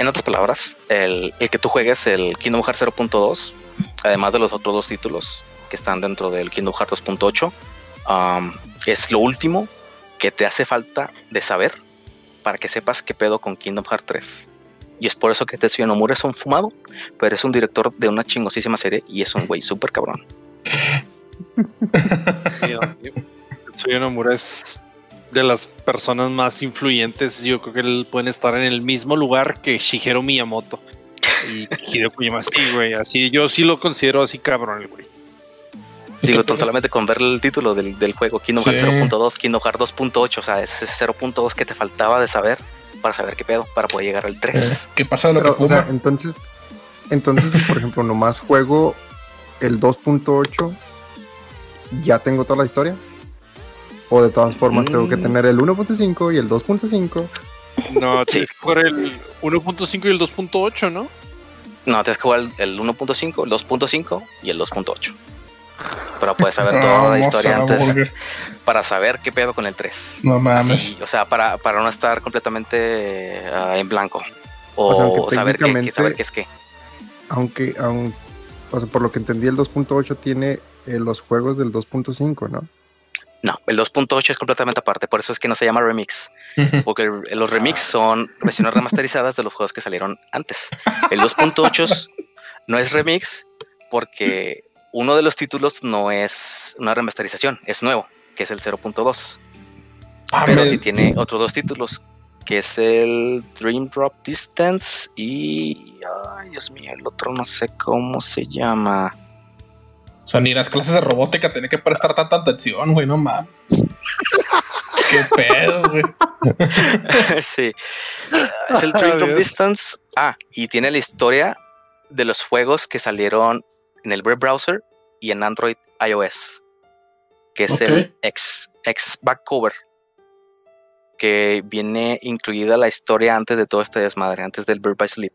en otras palabras, el, el que tú juegues el Kingdom Hearts 0.2, además de los otros dos títulos que están dentro del Kingdom Hearts 2.8, um, es lo último que te hace falta de saber para que sepas qué pedo con Kingdom Hearts 3. Y es por eso que Tetsuya Nomura es un fumado, pero es un director de una chingosísima serie y es un güey *laughs* súper cabrón. Sí, Tetsuya Nomura es de las personas más influyentes. Yo creo que él pueden estar en el mismo lugar que Shigeru Miyamoto y *laughs* Hideo Kojima. Sí, güey, así yo sí lo considero así cabrón el güey. Digo, tan solamente con ver el título del, del juego, Kingdom Hearts Sí. 0.2, Kingdom Hearts 2.8, o sea, es ese 0.2 que te faltaba de saber para saber qué pedo, para poder llegar al 3. Eh, ¿Qué pasa lo Pero, que o sea, entonces, entonces, *laughs* por ejemplo, nomás juego el 2.8, ¿ya tengo toda la historia? O de todas formas tengo que Mm. tener el 1.5 y el 2.5. No, *laughs* Sí. tienes que jugar el 1.5 y el 2.8, ¿no? No, tienes que jugar el, el 1.5, el 2.5 y el 2.8. Pero puedes saber toda la historia antes para saber qué pedo con el 3. No mames. Así, o sea, para, para no estar completamente ah, en blanco. O, O sea, aunque saber, qué, saber qué es qué. Aunque, aun- o sea, por lo que entendí, el 2.8 tiene eh, los juegos del 2.5, ¿no? No, el 2.8 es completamente aparte, por eso es que no se llama remix, porque el- los remix son versiones remasterizadas de los juegos que salieron antes. El 2.8 es- no es remix porque uno de los títulos no es una remasterización, es nuevo, que es el 0.2. Ah, pero sí tiene otros dos títulos, que es el Dream Drop Distance y... Ay, Dios mío, el otro no sé cómo se llama. O sea, ni las clases de robótica tenía que prestar tanta atención, güey, no mames. *laughs* Qué pedo, güey. *laughs* sí. Es el Drop Dios. Distance. Ah, y tiene la historia de los juegos que salieron en el web browser y en Android iOS. Que es el Ok. X, X Back Cover. Que viene incluida la historia antes de todo este desmadre, antes del Bird by Sleep.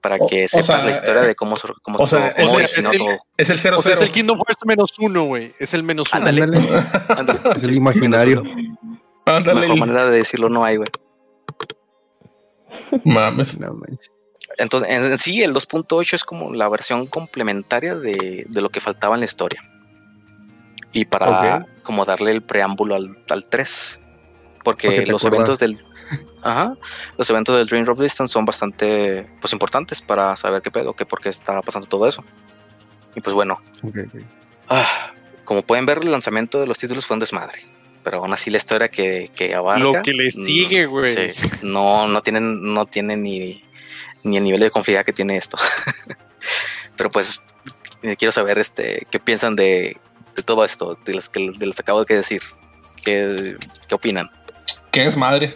Para O- que o sepas sea, la historia eh, de cómo, cómo, O sea, cómo es, el, originó es el- todo. es el 0 O sea, es el Kingdom Hearts menos uno, güey. Es el menos uno. Ándale. *laughs* Es el imaginario. Ándale, Mejor manera de decirlo no hay, güey. mames. No manches. Entonces, en, en sí, el 2.8 es como la versión complementaria de, de lo que faltaba en la historia. Y para Ok. como darle el preámbulo al, al 3. Porque los acuerdas. eventos del. Ajá. Los eventos del Dream Drop Distance son bastante pues importantes para saber qué pedo, qué por qué estaba pasando todo eso. Y pues bueno, ah, como pueden ver, el lanzamiento de los títulos fue un desmadre. Pero aún así la historia que, que abarca. Lo que le mm, sigue, güey. sí, no, no tienen, no tienen ni, ni el nivel de confianza que tiene esto. *laughs* Pero pues eh, quiero saber este qué piensan de, de todo esto, de los que de los que acabo de decir. ¿Qué, qué opinan? ¿Qué es madre?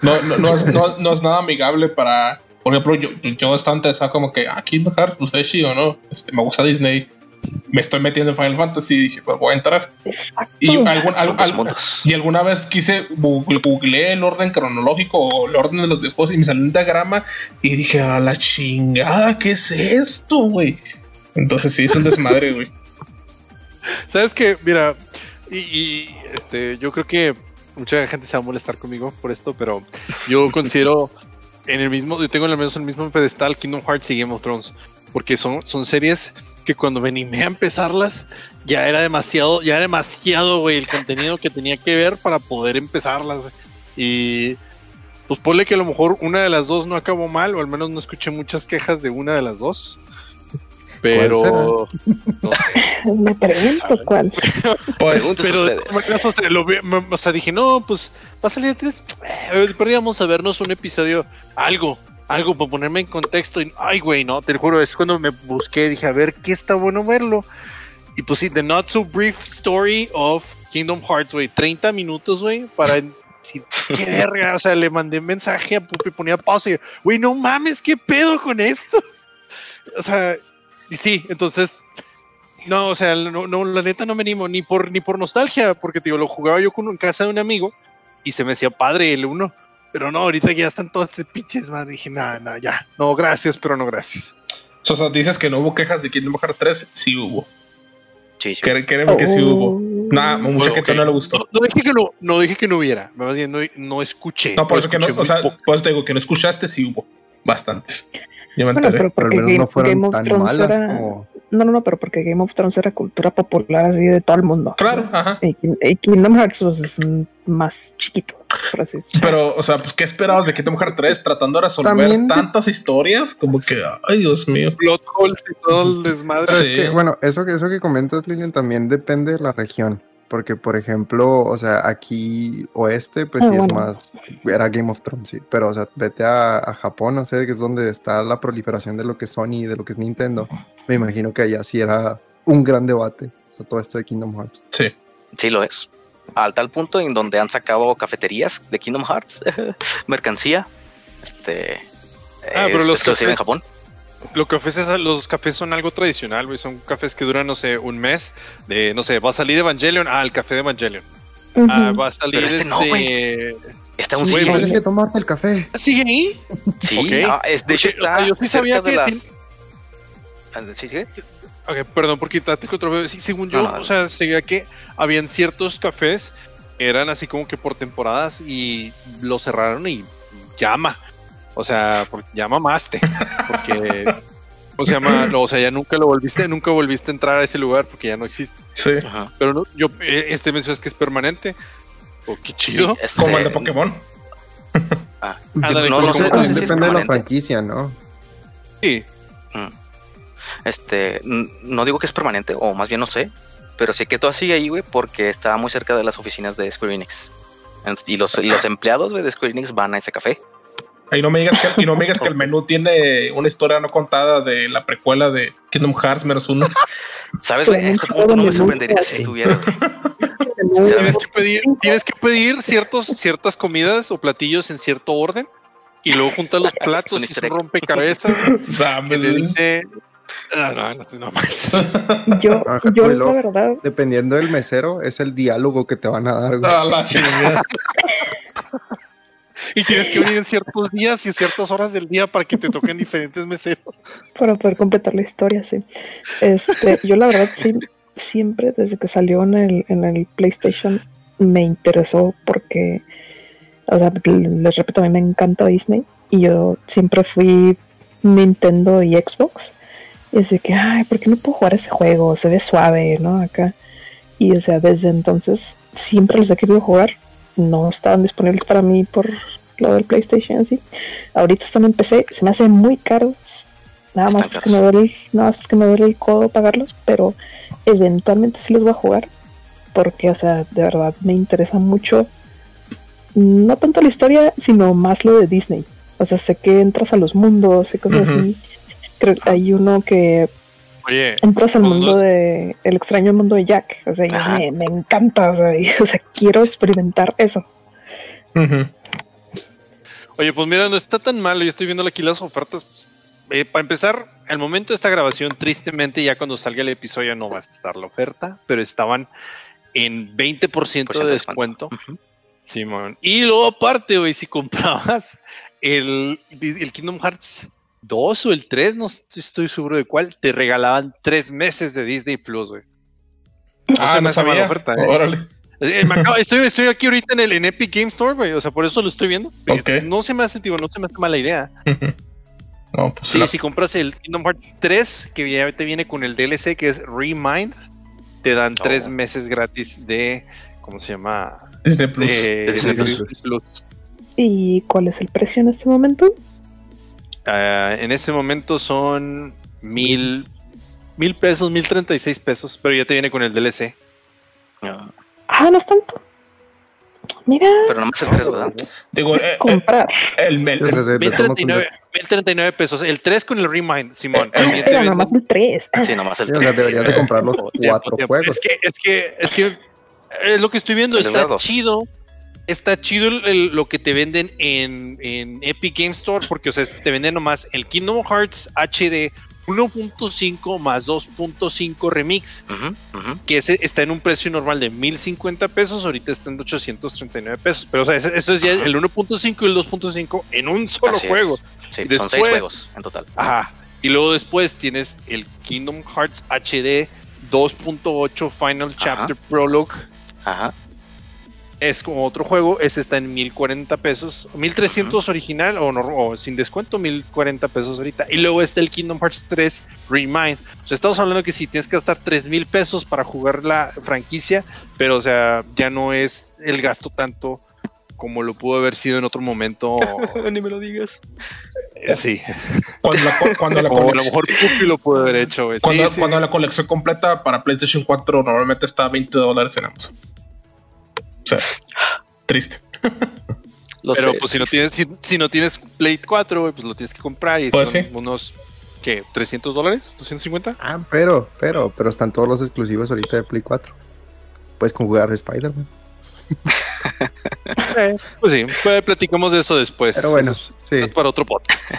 No, no, no, es, no, no es nada amigable para. Por ejemplo, yo, yo estaba interesado como que aquí Kingdom Hearts, pues es chido, ¿no? Este, me gusta Disney. me estoy metiendo en Final Fantasy y dije, pues voy a entrar. Exacto. Y yo, algún- y alguna vez quise google- googleé el orden cronológico o el orden de los videojuegos y me salió un diagrama y dije, a la chingada, ¿qué es esto, güey? Entonces sí, es un desmadre, güey. *laughs* ¿Sabes qué? Mira, y, y, este, yo creo que mucha gente se va a molestar conmigo por esto, pero yo *laughs* considero en el mismo, yo tengo en el menos el mismo pedestal Kingdom Hearts y Game of Thrones, porque son, son series que cuando me animé a empezarlas ya era demasiado, ya era demasiado, güey, el contenido que tenía que ver para poder empezarlas, güey. Y pues ponle que a lo mejor una de las dos no acabó mal, o al menos no escuché muchas quejas de una de las dos. Pero *laughs* no sé. Me pregunto cuál. Pues, Pero de ustedes. todas maneras, o sea, lo vi- me- o sea, dije, no, pues va a salir el 3. Eh, Perdíamos a vernos un episodio, algo, algo para ponerme en contexto. Y, ay, güey, no, te lo juro, es cuando me busqué, dije, a ver qué está bueno verlo. Y pues sí, The Not So Brief Story of Kingdom Hearts, güey, 30 minutos, güey, para decir, qué verga. O sea, le mandé mensaje a Pupi, ponía pausa y, güey, no mames, qué pedo con esto. O sea, y sí, entonces no, o sea, no, no, la neta no me animo ni por ni por nostalgia, porque te digo, lo jugaba yo con, en casa de un amigo y se me hacía padre el uno. Pero no, ahorita ya están todas estas pinches más. Dije, nada, nada, ya. No, gracias, pero no gracias. o sea, dices que no hubo quejas de Kingdom Hearts 3, sí hubo. Sí, sí. Cre- Créeme que sí Oh. hubo. Nah, mucha gente no le gustó. No, no dije que no, no dije que no hubiera. No, no escuché. No, por eso que no, o sea, por eso te digo que no escuchaste, sí hubo. Bastantes. Yo me Bueno, enteré. pero Pero al porque menos Game, no fueron Game of tan Thrones malas era. como. No, no, no, pero porque Game of Thrones era cultura popular así de todo el mundo. Claro, ajá. Y, y Kingdom Hearts pues, es un más chiquito, por así decirlo. Pero, o sea, pues, ¿qué esperabas de Kingdom Hearts 3 tratando de resolver También tantas historias? Como que, ay, Dios mío. Plot holes y todo el desmadre. Pero Sí. es que, bueno, eso, que- eso que comentas, Lilian, también depende de la región. Porque, por ejemplo, o sea, aquí oeste, pues Ah, sí es más. Era Game of Thrones, sí. Pero, o sea, vete a, a Japón, no sé, que es donde está la proliferación de lo que es Sony y de lo que es Nintendo. Me imagino que allá sí era un gran debate. O sea, todo esto de Kingdom Hearts. Sí. Sí lo es. Al tal punto en donde han sacado cafeterías de Kingdom Hearts, *laughs* mercancía, este, Ah, es pero los exclusiva en Japón. Lo que ofreces, los cafés son algo tradicional, güey. Son cafés que duran, no sé, un mes. De, no sé, va a salir Evangelion. Ah, el café de Evangelion. Ah, va a salir Pero este no, este- Está un Güey, sigue Tienes ahí. que tomarte el café. ¿Sigue ahí? Sí, ok. ah, es, de hecho Porque, o sea, está yo sí cerca sabía de que las. Ah, ¿Sí sigue? Ok, perdón por quitarte. Sí, según yo, No, no, o sea, sabía que habían ciertos cafés eran así como que por temporadas y lo cerraron y llama. O sea, porque ya mamaste. Porque, o sea, ma- lo- o sea, ya nunca lo volviste, nunca volviste a entrar a ese lugar porque ya no existe. Sí. Ajá. Pero no, yo, eh, este mensaje es que es permanente. Oh, qué chido. Sí, este, Como el de Pokémon. *laughs* ah, Ándale, no, no sé, no sé si depende de la franquicia, ¿no? Sí. Este, n- no digo que es permanente, o más bien no sé, pero sé que todo sigue ahí, güey, porque está muy cerca de las oficinas de Square Enix. En- Y los, y los empleados, güey, de Square Enix van a ese café. Y no me digas que, y no me digas que el menú tiene una historia no contada de la precuela de Kingdom Hearts menos uno. ¿Sabes, güey? A este punto no me sorprendería si estuviera. *laughs* Tienes que pedir, tienes que pedir ciertos, ciertas comidas o platillos en cierto orden y luego juntar los *laughs* platos y rompecabezas. Dame te dice. Ah, no, no, no manches. Yo, *laughs* la verdad, Dependiendo del mesero, es el diálogo que te van a dar, güey. Y tienes que venir en *laughs* ciertos días y ciertas horas del día para que te toquen diferentes meseros. para poder completar la historia, sí. Este, yo la verdad sí, siempre desde que salió en el, en el PlayStation me interesó porque, o sea, les repito, a mí me encanta Disney y yo siempre fui Nintendo y Xbox. Y así que, ay, ¿por qué no puedo jugar ese juego? Se ve suave, ¿no? Acá. Y o sea, desde entonces siempre los he querido jugar. No estaban disponibles para mí por lo del PlayStation, así. Ahorita están en PC, se me hacen muy caros. Nada más porque me duele el, nada más porque me duele el codo pagarlos, pero eventualmente sí los voy a jugar. Porque, o sea, de verdad me interesa mucho. No tanto la historia, sino más lo de Disney. O sea, sé que entras a los mundos y cosas así. Creo que hay uno que Oye, entras al mundo de el extraño mundo de Jack o sea me, me encanta o sea, y- o sea, quiero experimentar eso oye, pues mira, no está tan malo. Yo estoy viendo aquí las ofertas. pues, eh, para empezar, al momento de esta grabación, tristemente, ya cuando salga el episodio no va a estar la oferta, pero estaban en 20% de descuento. Ujú. Simón. Y luego aparte, güey, si comprabas el, el Kingdom Hearts 2 o el 3, no estoy seguro de cuál, te regalaban tres meses de Disney Plus, güey. Ah, se me no hace mala sabía. oferta, eh. Órale. Eh, acabo- estoy, estoy aquí ahorita en el en Epic Game Store, güey. O sea, por eso lo estoy viendo. Ok. No se me hace, digo, no se me hace mala idea. *laughs* No, pues Sí, la- si compras el Kingdom Hearts 3, que ya te viene con el DLC que es Remind, te dan Oh. tres meses gratis de. ¿Cómo se llama? Disney Plus. De, Disney Plus. Disney Plus. ¿Y cuál es el precio en este momento? Ah, en este momento son mil, mil pesos, mil treinta y seis pesos, pero ya te viene con el DLC. Ah, Ah, no es tanto. Mira, Pero nomás el 3, ¿verdad? Digo, eh, eh, comprar. el, el- nueve- mil treinta y nueve pesos. El 3 con el Remind, Simón. Eh, te Pero nomás el 3. Sí, nomás el Sí, o sea, 3. deberías de comprar los Tiempo, cuatro tiempo. juegos. Es que, es que, es que eh, lo que estoy viendo está dos. chido. Está chido el- el- lo que te venden en, en Epic Game Store, porque o sea, te venden nomás el Kingdom Hearts HD 1.5 más 2.5 remix, ujú. que ese está en un precio normal de 1050 pesos, ahorita está en 839 pesos, pero o sea, eso es ya el 1.5 y el 2.5 en un solo Así juego. Sí, Y son seis después- juegos en total. Ajá. Y luego después tienes el Kingdom Hearts HD 2.8 Final Chapter Prologue. Ajá. Es como otro juego, ese está en 1040 pesos, 1300 original o, no- o sin descuento, 1040 pesos ahorita. Y luego está el Kingdom Hearts 3 Remind. O sea, estamos hablando que si tienes que gastar 3000 pesos para jugar la franquicia, pero o sea, ya no es el gasto tanto como lo pudo haber sido en otro momento. *laughs* Ni me lo digas. Eh, sí, cuando la, cuando la *laughs* como a lo colección, mejor Puppy lo pudo haber hecho. Sí, cuando, sí. cuando la colección completa para PlayStation 4 normalmente está a 20 dólares en Amazon. Sea, triste. *laughs* Lo Pero sé, pues si no es tienes, si, si no tienes Play 4, güey, pues lo tienes que comprar y Pues son sí. unos ¿qué? ¿300 dólares? ¿250? Ah, pero, pero, pero están todos los exclusivos ahorita de Play 4. Puedes conjugar Spider-Man. *laughs* Eh, pues sí, pues platicamos de eso después. Pero bueno, Eso es- sí. eso es para otro podcast. *laughs*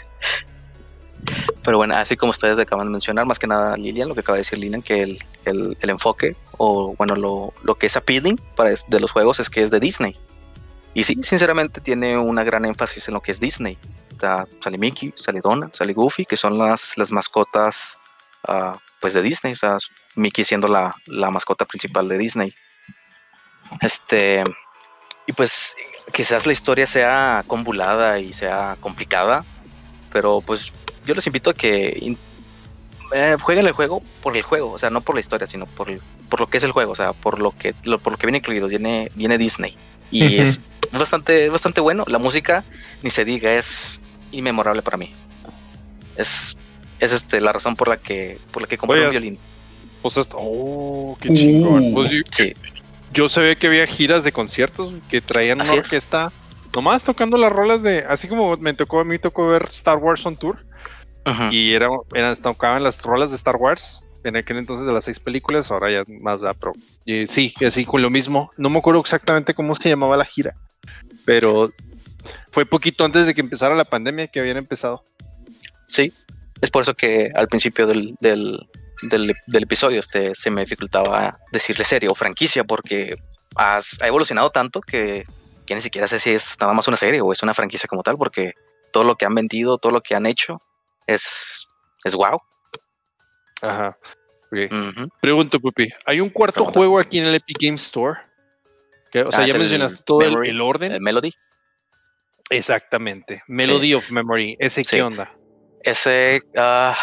Pero bueno, así como ustedes acaban de mencionar, más que nada Lilian, lo que acaba de decir Lilian, que el, el- el enfoque o bueno, lo, lo que es appealing para de los juegos es que es de Disney. Y sí, sinceramente tiene una gran énfasis en lo que es Disney. Está- sale Mickey, sale Donna, sale Goofy, que son las, las mascotas ah, pues de Disney. O sea, Mickey siendo la, la mascota principal de Disney. Este, y pues quizás la historia sea convulada y sea complicada, pero pues yo los invito a que eh, jueguen el juego por el juego, o sea, no por la historia, sino por, el- por lo que es el juego, o sea, por lo que, lo- por lo que viene incluido, viene, viene Disney. Y Ujú. es bastante, bastante bueno. La música, ni se diga, es inmemorable para mí. Es, es este, la razón por la que, por la que compré Oye, un violín. Pues hasta- oh, qué chingón. Uh. Pues yo, Sí, yo sabía que había giras de conciertos que traían una Así es. orquesta, nomás tocando las rolas de, así como me tocó a mí tocó ver Star Wars on Tour Ujú. y era, eran, tocaban las rolas de Star Wars. En aquel entonces de las seis películas, ahora ya más da, pero y sí, así con lo mismo. No me acuerdo exactamente cómo se llamaba la gira, pero fue poquito antes de que empezara la pandemia que habían empezado. Sí, es por eso que al principio del, del, del- del episodio este, se me dificultaba decirle serie o franquicia porque has- ha evolucionado tanto que ya ni siquiera sé si es nada más una serie o es una franquicia como tal porque todo lo que han vendido, todo lo que han hecho es, es wow. Ajá. Pregunto, Pupi, ¿hay un cuarto Pregunta. juego aquí en el Epic Game Store? O sea, Ah, ya el mencionaste todo el, Memory, el orden. Eh, Melody. Exactamente. Melody of Memory. ¿Ese Sí. qué onda? Ese ah,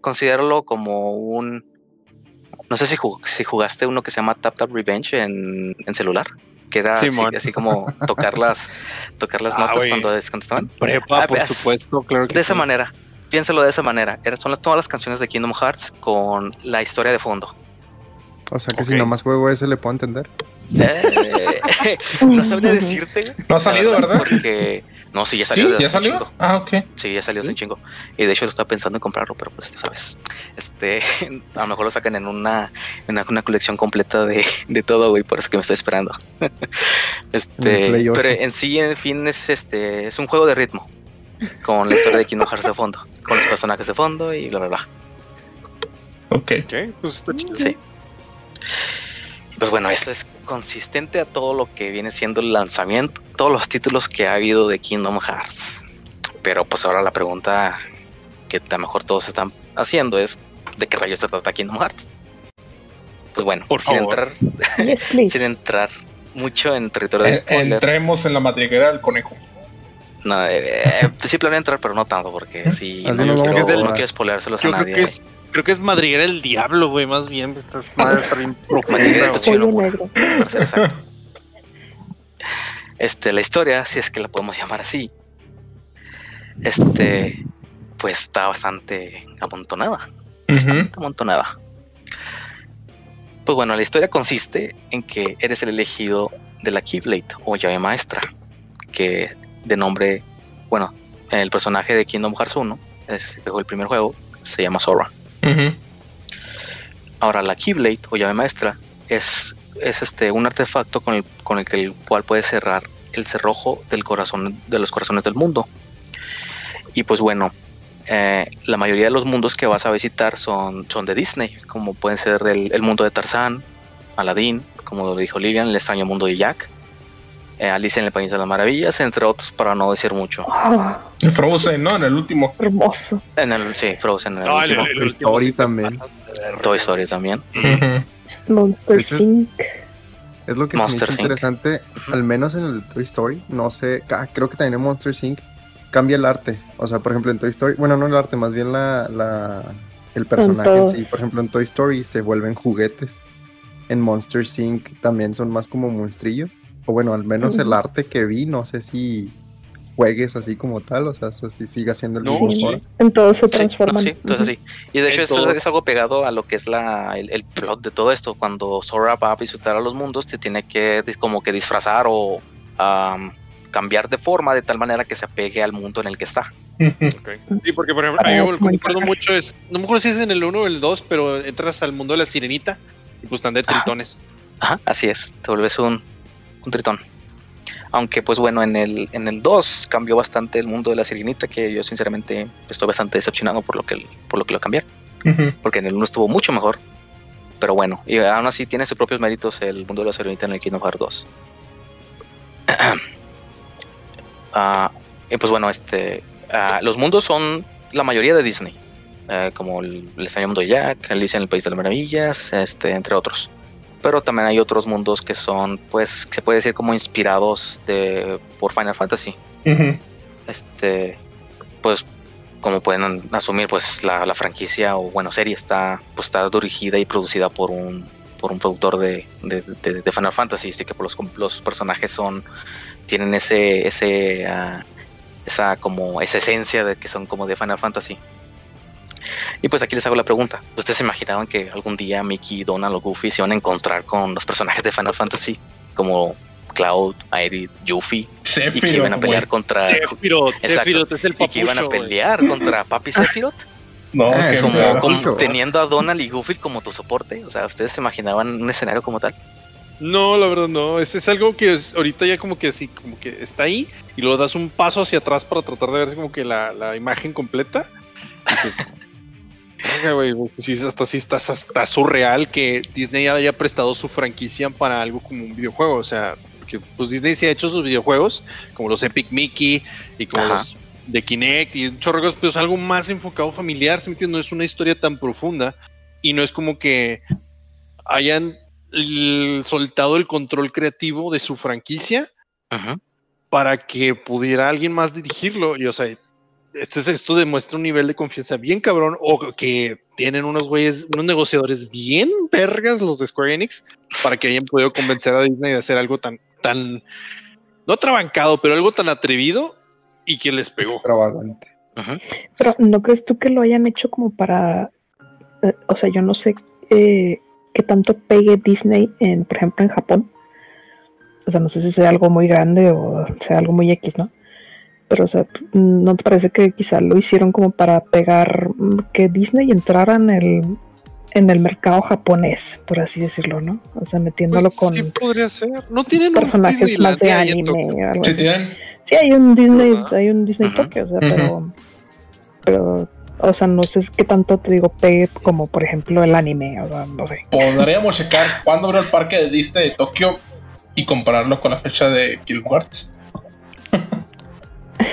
considéralo como un... No sé si, jug- si jugaste uno que se llama Tap Tap Revenge en, en celular. Que era así, como tocar las, tocar las *laughs* Ah, notas güey. cuando descansaban. Prepa, Ah, por supuesto, claro que De esa sí. manera, piénsalo de esa manera. Son las- todas las canciones de Kingdom Hearts con la historia de fondo. O sea que Ok. si nomás juego ese le puedo entender. Eh, *laughs* no sabría decirte. No ha salido, ¿verdad? Porque. No, sí, ya salió. ¿Sí? ¿Ya salió? chingo. Ah, ok. Sí, ya salió hace un chingo. Y de hecho lo estaba pensando en comprarlo, pero pues tú sabes. Este, *laughs* a lo mejor lo sacan en una, en una, colección completa de, de todo, güey, por eso que me estoy esperando. *laughs* Este, pero en sí, en fin, es este, es un juego de ritmo. Con la historia de Kingdom Hearts de fondo, con los personajes de fondo y bla bla bla. Ok. Pues está chido. Sí. Pues bueno, esto es consistente a todo lo que viene siendo el lanzamiento, todos los títulos que ha habido de Kingdom Hearts. Pero pues ahora la pregunta que a lo mejor todos están haciendo es ¿de qué rayos se trata Kingdom Hearts? Pues bueno, Por sin favor. entrar, Yes, *laughs* sin entrar mucho en territorio de Eh, spoiler. entremos en la madriguera del conejo. No, eh, eh, sí planeo entrar, pero no tanto, porque sí, no, vamos quiero, a no ahorrar. quiero spoilárselos a Yo creo nadie. que es, creo que es madriguera el diablo, güey, más bien. Estás madre *laughs* está bien Madriguera negro. para ser exacto. Este, la historia, si es que la podemos llamar así, este, pues está bastante amontonada, Ujú. amontonada. Pues bueno, la historia consiste en que eres el elegido de la Keyblade o llave maestra, que de nombre, bueno, el personaje de Kingdom Hearts 1, es el primer juego, se llama Sora. Ahora, la Keyblade o llave maestra es, es este, un artefacto con el, con el que el cual puedes cerrar el cerrojo del corazón de los corazones del mundo. Y pues bueno, eh, la mayoría de los mundos que vas a visitar son, son de Disney, como pueden ser el, el mundo de Tarzán, Aladdin, como lo dijo Lilian, el extraño mundo de Jack, eh, Alicia en el País de las Maravillas, entre otros, para no decir mucho. Ah, Frozen, ¿no? En el último. hermoso. En el, sí, Frozen, en el No, el- último, el- el Toy último Story también. Toy. Story también. Monster es- Inc. Es lo que Monster Inc. interesante, al menos en el Toy Story, no sé, ah, creo que también en Monster Inc. cambia el arte. O sea, por ejemplo, en Toy Story, bueno, no el arte, más bien la, la el personaje en sí. Por ejemplo, en Toy Story se vuelven juguetes. En Monster Inc. también son más como monstrillos. O bueno, al menos el arte que vi, no sé si juegues así como tal, o sea, si siga siendo el No, mismo sí. Sora. Entonces se Sí, no, sí, entonces sí. Y de hecho En eso todo. es algo pegado a lo que es la, el, el plot de todo esto. Cuando Sora va a visitar a los mundos, te tiene que como que disfrazar o am, cambiar de forma de tal manera que se apegue al mundo en el que está. Sí, porque por ejemplo, yo me acuerdo mucho, es, no me acuerdo si es en el 1 o el 2, pero entras al mundo de la sirenita y pues están de Ajá. tritones. Ajá, así es, te vuelves un, un tritón. Aunque pues bueno, en el, en el 2 cambió bastante el mundo de la sirenita, que yo sinceramente estoy bastante decepcionado por lo que, por lo, que lo cambiaron. Porque en el 1 estuvo mucho mejor. Pero bueno, y aún así tiene sus propios méritos el mundo de la serenita en el Kingdom Hearts 2. *clears throat* Ah, y pues bueno, este, ah, los mundos son la mayoría de Disney, eh, como el, el extraño mundo de Jack, Alicia en el País de las Maravillas, este, entre otros. Pero también hay otros mundos que son, pues, se puede decir como inspirados de, por Final Fantasy. Este pues como pueden asumir pues la, la franquicia o bueno serie está pues está dirigida y producida por un por un productor de, de, de- de Final Fantasy así que pues, los, los personajes son tienen ese ese ah, esa como esa esencia de que son como de Final Fantasy y pues aquí les hago la pregunta ustedes se imaginaban que algún día Mickey Donald o Goofy se iban a encontrar con los personajes de Final Fantasy como Cloud, Aerith, Yuffie y que Sephiroth, iban a pelear contra Sephiroth, Exacto. Sephiroth es el y que iban a papucho, pelear contra Papi Sephiroth, No, Ah, sí, como, como teniendo a Donald y Goofy como tu soporte. O sea, ¿ustedes se imaginaban un escenario como tal? No, la verdad no. Ese es algo que es- ahorita ya como que así, como que está ahí y luego das un paso hacia atrás para tratar de ver como que la, la imagen completa. Dices, "Verga, güey, pues sí, hasta sí está, está surreal que Disney haya prestado su franquicia para algo como un videojuego. O sea, porque pues Disney sí ha hecho sus videojuegos, como los Epic Mickey y como Ajá. los de Kinect y un chorro de cosas, pero es algo más enfocado familiar, ¿sí me entiendes? No es una historia tan profunda y no es como que hayan soltado el control creativo de su franquicia para que pudiera alguien más dirigirlo. Y o sea, este es- esto demuestra un nivel de confianza bien cabrón o que tienen unos güeyes, unos negociadores bien vergas los de Square Enix para que hayan podido convencer a Disney de hacer algo tan, tan, no trabancado, pero algo tan atrevido y que les pegó. Extravagante. Ujú. Pero ¿no crees tú que lo hayan hecho como para, eh, o sea, yo no sé eh, qué tanto pegue Disney en, por ejemplo, en Japón? O sea, no sé si sea algo muy grande o sea algo muy X, ¿no? Pero, o sea, ¿no te parece que quizá lo hicieron como para pegar mm, que Disney entrara en el, en el mercado japonés, por así decirlo, ¿no? O sea, metiéndolo Pues con sí podría ser. No tienen un personajes más de anime o algo Sí, tienen. Sí, hay un Disney, hay un Disney Ujú. Tokio, o sea, pero, pero, o sea, no sé qué tanto te digo pegue como, por ejemplo, el anime, o sea, no sé. Podríamos checar cuándo abrió el parque de Disney de Tokio y compararlo con la fecha de Kingdom Hearts.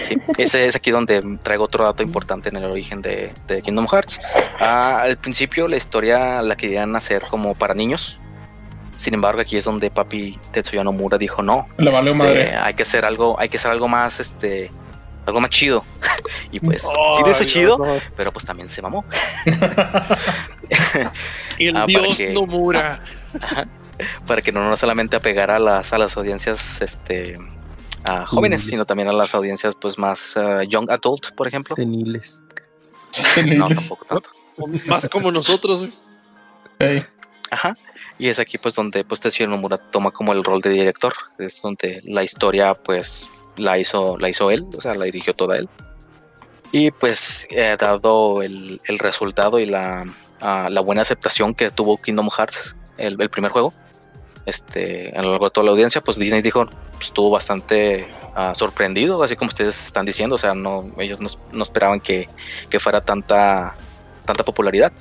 Sí, ese es aquí donde traigo otro dato importante en el origen de, de Kingdom Hearts. Ah, al principio la historia la querían hacer como para niños. Sin embargo, aquí es donde papi Tetsuya Nomura dijo no. Le valió este, madre. Hay que hacer algo, hay que hacer algo más, este, algo más chido. *laughs* y pues sí Ay, hizo chido, no, pero pues también se mamó. *laughs* El Ah, dios que- Nomura. *laughs* para que no, no solamente apegara a las, a las audiencias este, a jóvenes, Niños. sino también a las audiencias pues más ah, young adult, por ejemplo. Seniles. No, Seniles. tampoco tanto. Más como nosotros, güey. Ey, Ajá. Y es aquí pues donde pues Tetsuya Nomura toma como el rol de director, es donde la historia pues la hizo la hizo él, o sea, la dirigió toda él. Y pues eh, dado el, el resultado y la, ah, la buena aceptación que tuvo Kingdom Hearts, el, el primer juego, este, a lo largo de toda la audiencia, pues Disney dijo, pues, estuvo bastante ah, sorprendido, así como ustedes están diciendo, o sea, no, ellos no, no esperaban que, que fuera tanta, tanta popularidad.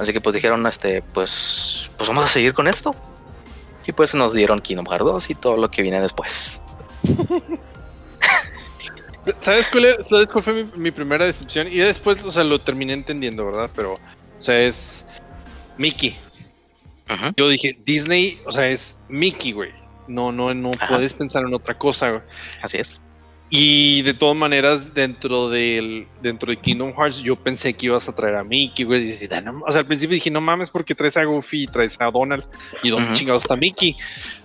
Así que pues dijeron, este, pues, pues vamos a seguir con esto. Y pues nos dieron Kingdom Hearts 2 y todo lo que viene después. *laughs* ¿Sabes cuál, era- ¿Sabes cuál fue mi, mi primera decepción? Y después, o sea, lo terminé entendiendo, ¿verdad? Pero, o sea, es Mickey. Yo dije, Disney, o sea, es Mickey, güey. No, no, no Ajá. puedes pensar en otra cosa, güey. Así es. Y de todas maneras, dentro del dentro de Kingdom Hearts, yo pensé que ibas a traer a Mickey, güey. Y decía, "Ah, no", o sea, al principio dije, no mames, porque traes a Goofy y traes a Donald. ¿Y dónde Ujú. chingados está Mickey?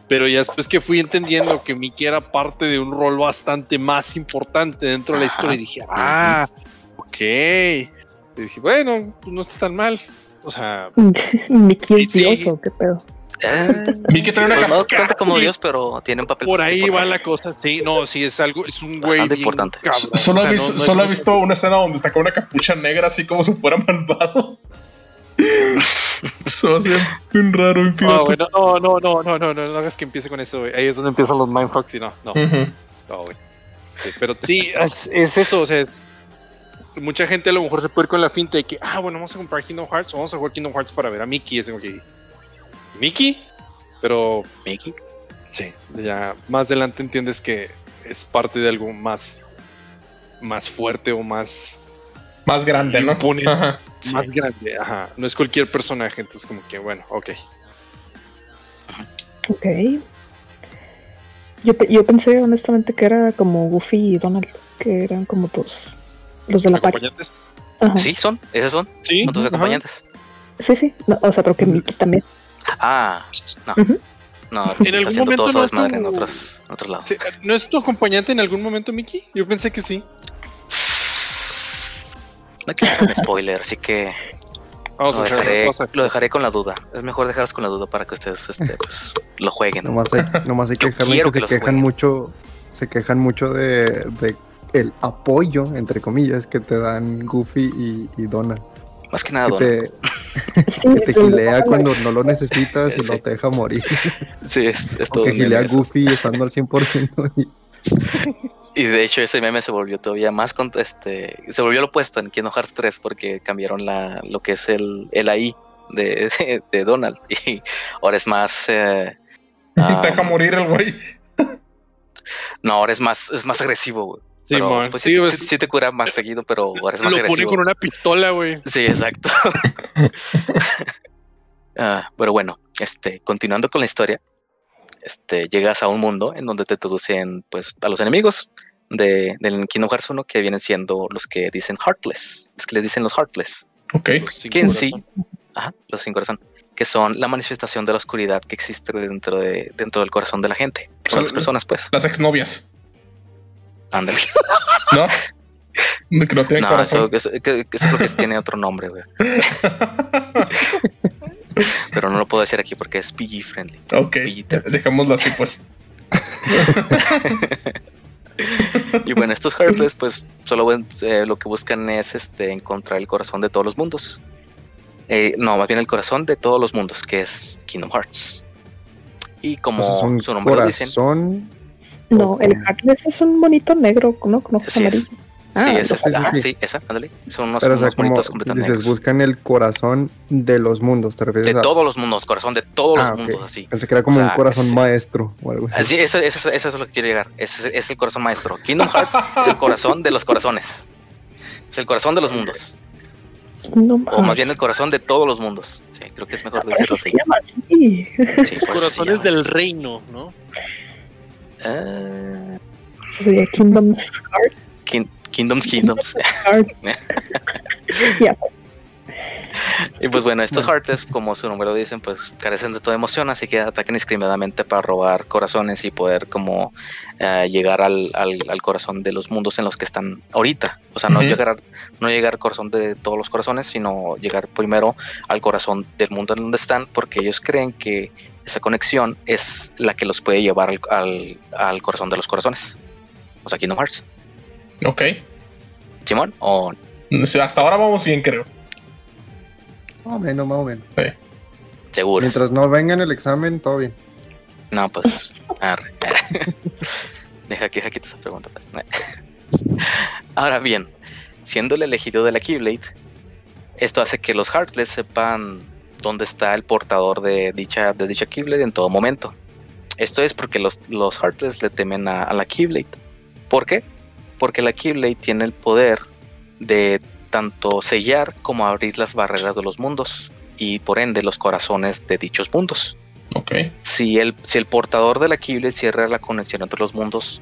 Pero ya después que fui entendiendo que Mickey era parte de un rol bastante más importante dentro de la historia, dije, ah, ok. Y dije, bueno, pues no está tan mal. O sea, *laughs* Mickey es sí. dioso, qué pedo. Ah, Mickey trae una pues como Dios, pero tiene un papel. Por ahí va la cosa, sí, no, sí es algo, es un güey importante. Solo, o visto, una escena donde está con una capucha negra, así como si fuera malvado. *laughs* Se va a bien raro, un ah, pirata. No, no, no, no, no, no, no, no hagas que empiece con eso, güey. Ahí es donde empiezan los mindfucks y no, no. No, güey. Sí, pero sí, es, es, eso, o sea, es, Mucha gente a lo mejor se puede ir con la finta de que, ah, bueno, vamos a comprar Kingdom Hearts, vamos a jugar Kingdom Hearts para ver a Mickey. Es como que, ¿Mickey? Pero Mickey. sí, ya más adelante entiendes que es parte de algo más, más fuerte o más, Más grande, ¿no? Ajá. Sí. más grande. Ajá, no es cualquier personaje, entonces, como que, bueno, ok. Ok. Yo, yo pensé honestamente que era como Goofy y Donald, que eran como dos. Los de la página. ¿Acompañantes? Ajá. Sí, son, esos son, Sí, son tus ajá. acompañantes. Sí, sí. No, o sea, pero que Mickey también. Ah, no. No, *laughs* En algún haciendo momento todo su no es desmadre en como- otros, en otros lados. Sí, ¿No es tu acompañante en algún momento, Mickey? Yo pensé que sí. No quiero hacer un spoiler, así que Vamos lo a hacer dejaré, a- lo dejaré con la duda. Es mejor dejarlos con la duda para que ustedes este, pues, lo jueguen. Nomás hay, nomás hay que quiero que, que se quejan jueguen. mucho, se quejan mucho de, de el apoyo, entre comillas, que te dan Goofy y, y Donald. Más que nada, Que Donald. te, *laughs* Sí, que te gilea cuando no lo necesitas y *laughs* Sí. no te deja morir. Sí, es, es todo que gilea eso. Goofy estando al 100%. Y, *laughs* Y de hecho ese meme se volvió todavía más con este se volvió lo opuesto en Kingdom Hearts 3 porque cambiaron la lo que es el el AI de, de, de Donald y ahora es más eh, Te deja morir el güey. no ahora es más es más agresivo güey. Sí, Pero, man. pues Sí, sí, pues, sí- sí te cura más seguido pero ahora es más lo pone agresivo con una pistola, güey. sí exacto *laughs* Ah, pero bueno este continuando con la historia este llegas a un mundo en donde te introducen pues a los enemigos de, del Kingdom Hearts 1 que vienen siendo los que dicen Heartless los que les dicen los Heartless Ok. Sin que en sí, ajá, los sin corazón, que son la manifestación de la oscuridad que existe dentro de dentro del corazón de la gente, o sea, las personas, pues. Las exnovias, Ándale. *laughs* ¿no? Que no tienen No, corazón. eso, eso, que- que eso creo que tiene otro nombre, güey. *laughs* Pero no lo puedo decir aquí porque es PG friendly. ok, Peter. dejémoslo así, pues. *laughs* Y bueno, estos Heartless, pues, solo eh, lo que buscan es este encontrar el corazón de todos los mundos. Eh, no, más bien el corazón de todos los mundos, que es Kingdom Hearts. Y como O sea, es un su nombre lo dicen, corazón. No, el Ok. Heartless es un bonito negro, ¿no? Con ojos Así es. amarillos. sí, Ah, esa, sí, sí, ajá, sí. sí, esa, ándale. Son unos, Pero o sea, unos como bonitos completamente dices, negros. buscan el corazón de los mundos, ¿te refieres De a? todos los mundos, corazón de todos Ah, los ok. mundos, así. Pensé que era como O sea, un corazón es- maestro o algo así. Así, eso, eso, eso es lo que quiero llegar. Es, es el corazón maestro. Kingdom Hearts es el corazón de los corazones. Es el corazón de los mundos. No O más bien el corazón de todos los mundos. Sí, creo que es mejor decirlo eso se así. llama así. Sí, Corazones llama del así. reino, ¿no? Ah, Eso sería Kingdom's Heart. Kin- Kingdoms, Kingdoms. Heart. *laughs* Ya, Y pues bueno, estos Bueno. Heartless, como su nombre lo dicen, pues carecen de toda emoción, así que atacan indiscriminadamente para robar corazones y poder como eh, llegar al, al- al corazón de los mundos en los que están ahorita. O sea, no llegar no llegar al corazón de todos los corazones, sino llegar primero al corazón del mundo en donde están, porque ellos creen que esa conexión es la que los puede llevar al, al- al corazón de los corazones. O sea, Kingdom Hearts. Ok. Simón, o Hasta ahora vamos bien, creo. Más o menos, más o menos. seguros. Mientras no venga en el examen, todo bien. No, pues. *laughs* arre. *laughs* Deja que deja quito esa pregunta. pues. *laughs* Ahora bien, siendo el elegido de la Keyblade, esto hace que los Heartless sepan dónde está el portador de dicha, de dicha Keyblade en todo momento. Esto es porque los, los Heartless le temen a, a la Keyblade. ¿Por qué? Porque la Keyblade tiene el poder de tanto sellar como abrir las barreras de los mundos y por ende los corazones de dichos mundos Ok. si el, si el portador de la Keyblade cierra la conexión entre los mundos,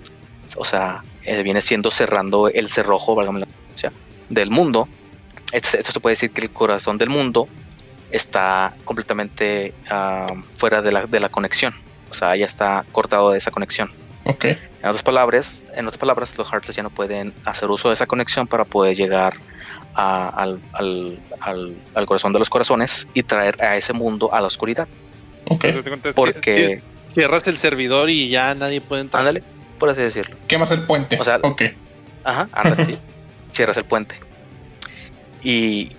o sea, eh, viene siendo cerrando el cerrojo, válgame la del mundo, esto, esto se puede decir que el corazón del mundo está completamente ah, fuera de la, de la conexión, o sea, ya está cortado de esa conexión. Ok. En otras palabras, en otras palabras, los Heartless ya no pueden hacer uso de esa conexión para poder llegar a- al, al- al- al corazón de los corazones y traer a ese mundo a la oscuridad. Ok. Entonces, te cuenta, Porque, ci- ci- cierras el servidor y ya nadie puede entrar. ándale, por así decirlo. Quemas el puente. O sea- ok. Ajá, anda, sí. *laughs* Cierras el puente. Y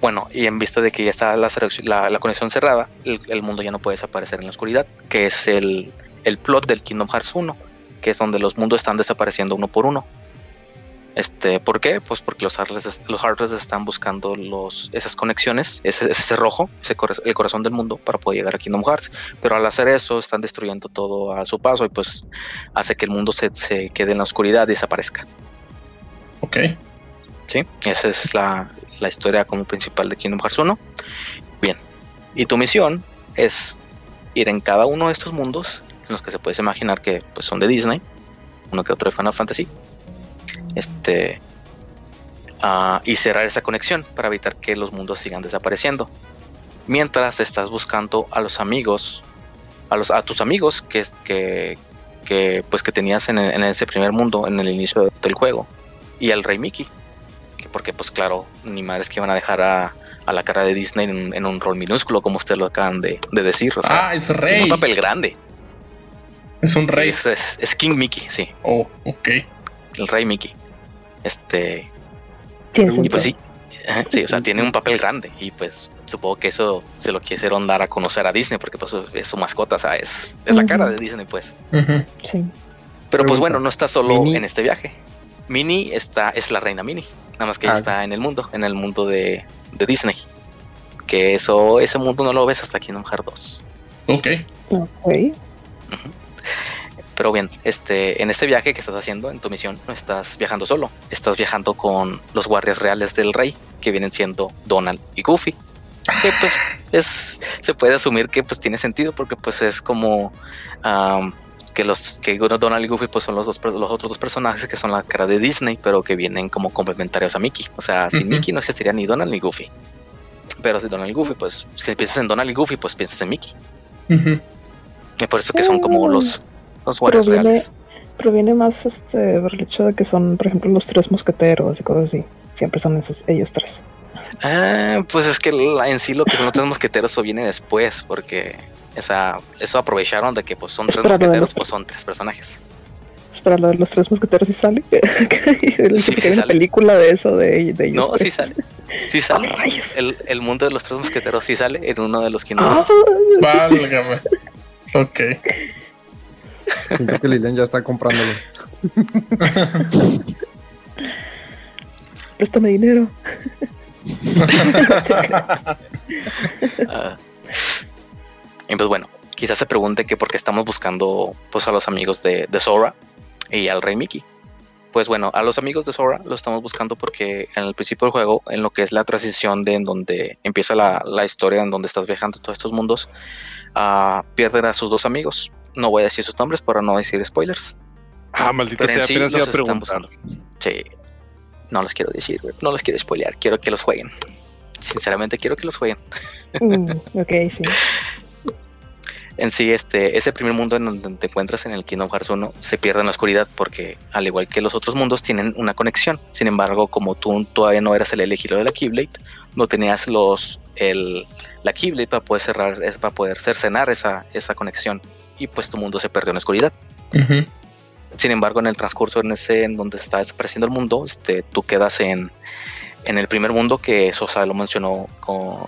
bueno, y en vista de que ya está la, conexión cerrada, el, mundo ya no puede desaparecer en la oscuridad, que es el, el plot del Kingdom Hearts 1, que es donde los mundos están desapareciendo uno por uno. Este, ¿Por qué? Pues porque los Heartless, están buscando los, esas conexiones, ese, ese cerrojo, ese el corazón del mundo para poder llegar a Kingdom Hearts. Pero al hacer eso están destruyendo todo a su paso y pues hace que el mundo se, se quede en la oscuridad y desaparezca. Ok. Sí, esa es la, la historia como principal de Kingdom Hearts 1. Bien, y tu misión es ir en cada uno de estos mundos, en los que se puedes imaginar que pues, son de Disney, uno que otro de Final Fantasy, este, ah, y cerrar esa conexión para evitar que los mundos sigan desapareciendo. Mientras estás buscando a los amigos, a, los, a tus amigos que, que, que, pues, que tenías en, en ese primer mundo, en el inicio del juego, y al Rey Mickey que porque pues claro, ni madres que iban a dejar a, a la cara de Disney en, en un rol minúsculo, como ustedes lo acaban de, de decir. O sea, ah, es rey. un papel grande. Es un Sí, rey. es, es- es King Mickey, sí, Oh, ok. el rey Mickey. Este, Tiene y pues sí, sí, o sea, tiene un papel grande y pues supongo que eso se lo quisieron dar a conocer a Disney porque pues es su mascota, o sea, es, es la cara de Disney pues. Sí. Pero pues bueno, no está solo en este viaje. Minnie está, es la reina Minnie, nada más que Ah, ella está en el mundo, en el mundo de, de Disney. Que eso, ese mundo no lo ves hasta Kingdom Hearts 2. Ok. Ok. Pero bien, este, en este viaje que estás haciendo, en tu misión, no estás viajando solo, estás viajando con los guardias reales del rey, que vienen siendo Donald y Goofy. Que pues es, se puede asumir que pues tiene sentido porque pues es como que los que Donald y Goofy pues son los dos los otros dos personajes que son la cara de Disney, pero que vienen como complementarios a Mickey. O sea, sin. Mickey no existiría ni Donald ni Goofy. Pero si Donald y Goofy, pues si piensas en Donald y Goofy, pues piensas en Mickey. Y por eso que son como Mm. los, los guardias Proviene, reales. proviene más este por el hecho de que son, por ejemplo, los tres mosqueteros y cosas así. Siempre son esos, ellos tres. Ah, pues es que la- en sí lo que son los tres mosqueteros *laughs* eso viene después, porque esa, eso aprovecharon de que pues son tres mosqueteros, pues son tres personajes. Espera, lo de los tres mosqueteros sí sale. *laughs* Sí, que sí sale. película de eso, de, de ellos. No, sí tres. sale. Sí sale. Ah, *laughs* rayos. El, el mundo de los tres mosqueteros sí sale en uno de los Kingdom Ah. Válgame. Ok. Siento que Lilian ya está comprándolos. préstame dinero. *laughs* Ah. Y pues bueno, quizás se pregunte que por qué estamos buscando pues a los amigos de, de Sora y al Rey Mickey. Pues bueno, a los amigos de Sora los estamos buscando porque en el principio del juego, en lo que es la transición de en donde empieza la, la historia, en donde estás viajando todos estos mundos, ah, pierden a sus dos amigos. No voy a decir sus nombres para no decir spoilers. Ah, maldita Pero sea, sí apenas iba a preguntar. Sí. No los quiero decir, no los quiero spoilear. Quiero que los jueguen. Sinceramente quiero que los jueguen. Mm, ok, sí. *laughs* En sí, este, ese primer mundo en donde te encuentras en el Kingdom Hearts 1 se pierde en la oscuridad porque, al igual que los otros mundos, tienen una conexión. Sin embargo, como tú todavía no eras el elegido de la Keyblade, no tenías los, el, la Keyblade para poder cerrar, es para poder cercenar esa, esa conexión. Y pues tu mundo se perdió en la oscuridad. Sin embargo, en el transcurso en ese en donde está desapareciendo el mundo, este, tú quedas en, en el primer mundo que Sosa lo mencionó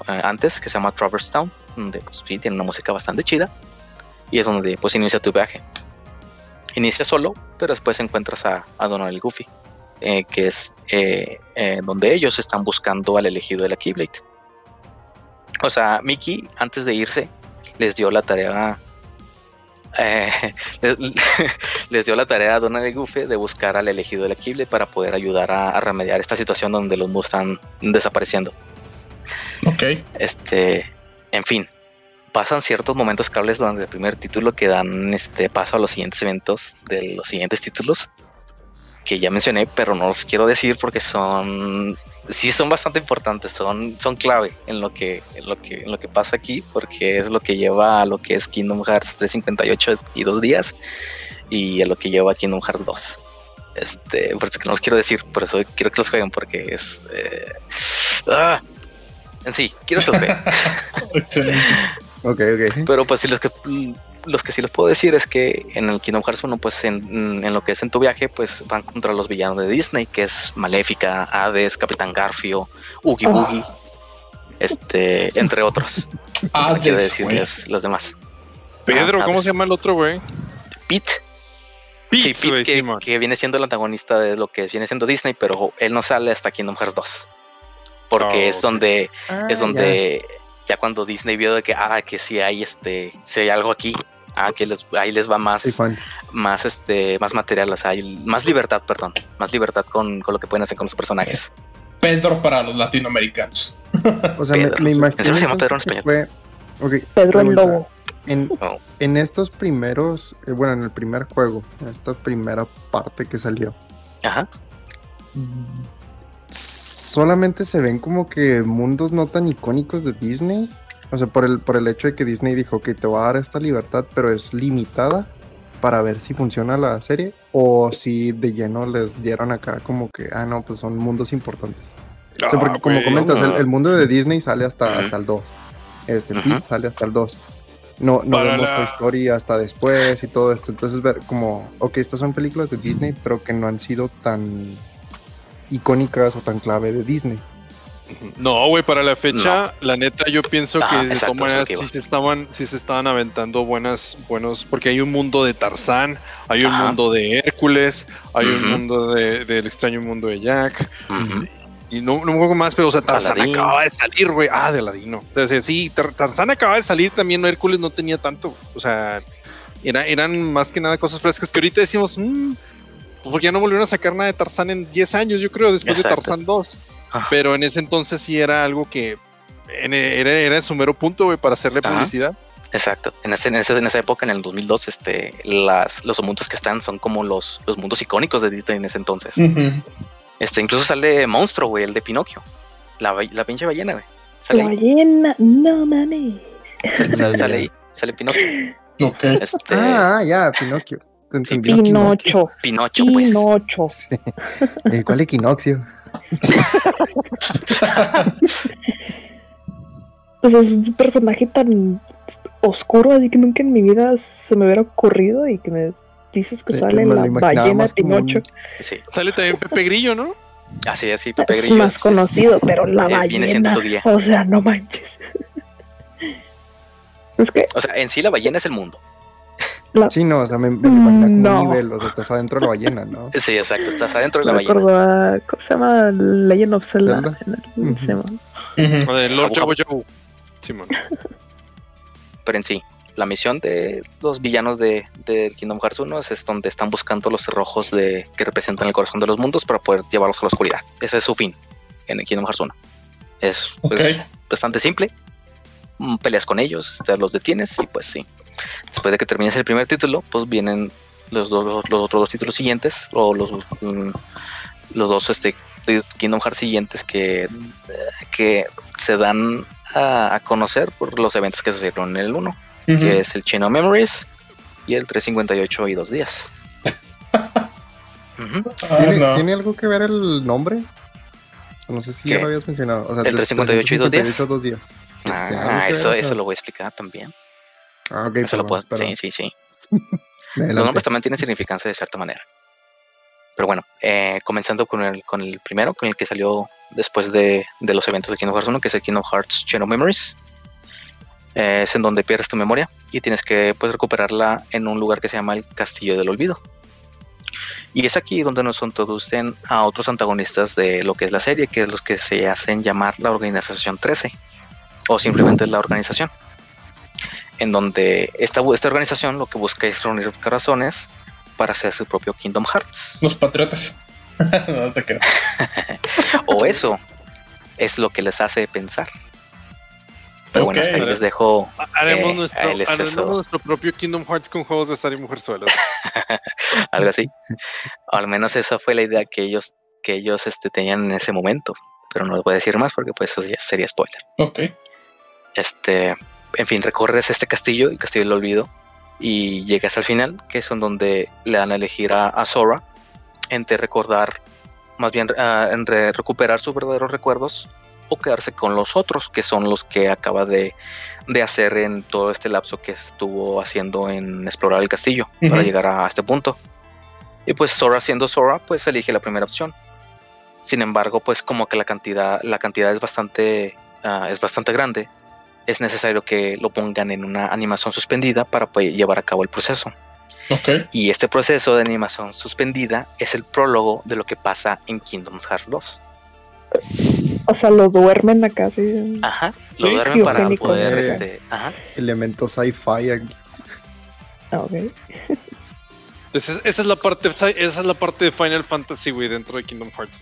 eh, antes, que se llama Traverse Town, donde pues, sí, tiene una música bastante chida y es donde pues inicia tu viaje. Inicia solo, pero después encuentras a, a Donald Goofy, eh, que es eh, donde ellos están buscando al elegido de la Keyblade. O sea, Mickey, antes de irse, les dio la tarea. Eh, *laughs* les, *laughs* les dio la tarea a Donald y Goofy de buscar al elegido Keyblade para poder ayudar a, a remediar esta situación donde los mundos están desapareciendo. Ok. Este, en fin, pasan ciertos momentos cables durante el primer título que dan este paso a los siguientes eventos de los siguientes títulos que ya mencioné, pero no los quiero decir porque son sí son bastante importantes, son son clave en lo que en lo que en lo que pasa aquí porque es lo que lleva a lo que es Kingdom Hearts 358 y dos días y a lo que lleva Kingdom Hearts 2. Este, por eso que no los quiero decir, por eso quiero que los jueguen porque es eh, ah, en sí, quiero que los vean. *laughs* Ok, ok. Pero pues sí, los que los que sí les puedo decir es que en el Kingdom Hearts 1, pues en, en lo que es en tu viaje, pues van contra los villanos de Disney, que es Maléfica, Hades, Capitán Garfio, Oogie Ah. Boogie, este, entre otros. *laughs* Ah, No quiero decirles los demás. Pedro, Ah, ¿cómo se llama el otro, güey? Pete, Pete, sí, Pete, que, que viene siendo el antagonista de lo que viene siendo Disney, pero él no sale hasta Kingdom Hearts 2. Porque Oh, es donde Ah, es donde ya. cuando Disney vio de que ah que sí hay este si hay algo aquí ah que les, ahí les va más más este más material o sea hay más libertad perdón más libertad con, con lo que pueden hacer con los personajes Pedro para los latinoamericanos. *laughs* O sea, me, Pedro. me ¿En imagino serio se llama Pedro en fue... Pedro el. Lobo. En, Oh. en estos primeros, eh, bueno, en el primer juego, en esta primera parte que salió, ajá solamente se ven como que mundos no tan icónicos de Disney. O sea, por el, por el hecho de que Disney dijo que te va a dar esta libertad, pero es limitada para ver si funciona la serie o si de lleno les dieron acá como que, ah, no, pues son mundos importantes. O sea, porque Ah, como comentas, el, el mundo de Disney sale hasta, hasta el 2. Este, Ujú. Pete sale hasta el 2. No, no Para vemos la- Toy Story hasta después y todo esto. Entonces, ver como, ok, estas son películas de Disney, pero que no han sido tan icónicas o tan clave de Disney. No, güey, para la fecha, la neta, yo pienso que de exacto, todas maneras sí se estaban, sí se estaban aventando buenas, buenos, porque hay un mundo de Tarzán, hay un Ajá. mundo de Hércules, hay un mundo de- del extraño mundo de Jack, y no, no un poco más, pero o sea, Tarzán Aladín. acaba de salir, güey. Ah, de Aladino. Entonces, sí, Tar- Tarzán acaba de salir, también Hércules no tenía tanto, o sea, era- eran más que nada cosas frescas que ahorita decimos, "Mm, pues porque ya no volvieron a sacar nada de Tarzán en 10 años, yo creo, después Exacto. de Tarzán 2. Ajá. Pero en ese entonces sí era algo que en- era, era su mero punto, güey, para hacerle Ajá. publicidad. Exacto. En, ese, en, ese- en esa época, en el 2002, este, las, los mundos que están son como los, los mundos icónicos de Disney en ese entonces. Este, incluso sale Monstruo, güey, el de Pinocchio. La, la pinche ballena, güey. La Sale, ahí, ballena, no mames. sale, *laughs* sale- sale ahí, sale Pinocchio. Este, Ah, ya, Pinocchio. Entendí. Pinocho. Pinocho, pues. Pinocho. Sí. Eh, ¿Cuál equinoccio? *laughs* Pues es un personaje tan oscuro, así que nunca en mi vida se me hubiera ocurrido y que me dices que Sí, sale la ballena como un- Pinocho. Sí, Sale también Pepe Grillo, ¿no? así, así, Pepe Es Grillo. más conocido, pero la eh, viene siendo ballena. tu guía. O sea, no manches. *laughs* Es que O sea, en sí la ballena es el mundo. Sí, no, o sea, me, me imagino como No. un nivel, o sea, estás adentro de la ballena, ¿no? *laughs* Sí, exacto, estás adentro de la me ballena. acuerdo a. ¿Cómo se llama? Legend of Zelda. Zelda. en el- Ujú. se llama. Ujú. O de Lord Jabu Jabu. Simón. *laughs* Pero en sí, la misión de los villanos de, del Kingdom Hearts 1 es, es donde están buscando los cerrojos de, que representan el corazón de los mundos para poder llevarlos a la oscuridad. Ese es su fin en el Kingdom Hearts 1. Es pues, bastante simple. Mm, Peleas con ellos, te los detienes y pues sí. Después de que termines el primer título, pues vienen los, dos, los, los otros dos títulos siguientes o los, mm, los dos este, Kingdom Hearts siguientes que, que se dan a, a conocer por los eventos que sucedieron en el 1, Ujú. que es el Chain of Memories y el 358 y dos días. *laughs* Ah, ¿Tiene, no. tiene algo que ver el nombre? No sé si ya lo habías mencionado. O sea, ¿El de- 358 y dos días? 358 dos días. Sí, Ah, eso, eso lo voy a explicar también. Ah, ok, Eso lo perdón, puedo- perdón. sí, sí, sí. *laughs* Los nombres también tienen significancia de cierta manera. Pero bueno, eh, comenzando con el, con el primero, con el que salió después de, de los eventos de Kingdom Hearts 1, que es el Kingdom Hearts Chain of Memories. Eh, es en donde pierdes tu memoria y tienes que pues, recuperarla en un lugar que se llama el Castillo del Olvido. Y es aquí donde nos introducen a otros antagonistas de lo que es la serie, que es los que se hacen llamar la Organización 13, o simplemente la organización. En donde esta, esta organización lo que busca es reunir corazones para hacer su propio Kingdom Hearts. Los patriotas. *laughs* no te. *laughs* O eso es lo que les hace pensar. Pero bueno, hasta ahí les dejo. Haremos, Eh, nuestro, les haremos nuestro propio Kingdom Hearts con juegos de Star y Mujerzuelas. *laughs* algo así. O al menos esa fue la idea que ellos, que ellos este, tenían en ese momento. Pero no les voy a decir más porque pues eso ya sería spoiler. Ok. Este, en fin, recorres este castillo, el castillo del olvido, y llegas al final, que es en donde le dan a elegir a, a Sora entre recordar, más bien ah, entre recuperar sus verdaderos recuerdos o quedarse con los otros, que son los que acaba de, de hacer en todo este lapso que estuvo haciendo en explorar el castillo para llegar a este punto. Y pues Sora siendo Sora, pues elige la primera opción. Sin embargo, pues como que la cantidad, la cantidad es bastante, ah, es bastante grande, es necesario que lo pongan en una animación suspendida para poder llevar a cabo el proceso. Y este proceso de animación suspendida es el prólogo de lo que pasa en Kingdom Hearts 2. O sea, lo duermen acá, sí. Ajá, lo Sí, duermen para poder, Eh. este, ajá, Elemento sci-fi aquí. Ah, ok. Entonces, esa es la parte, esa es la parte de Final Fantasy, güey, dentro de Kingdom Hearts.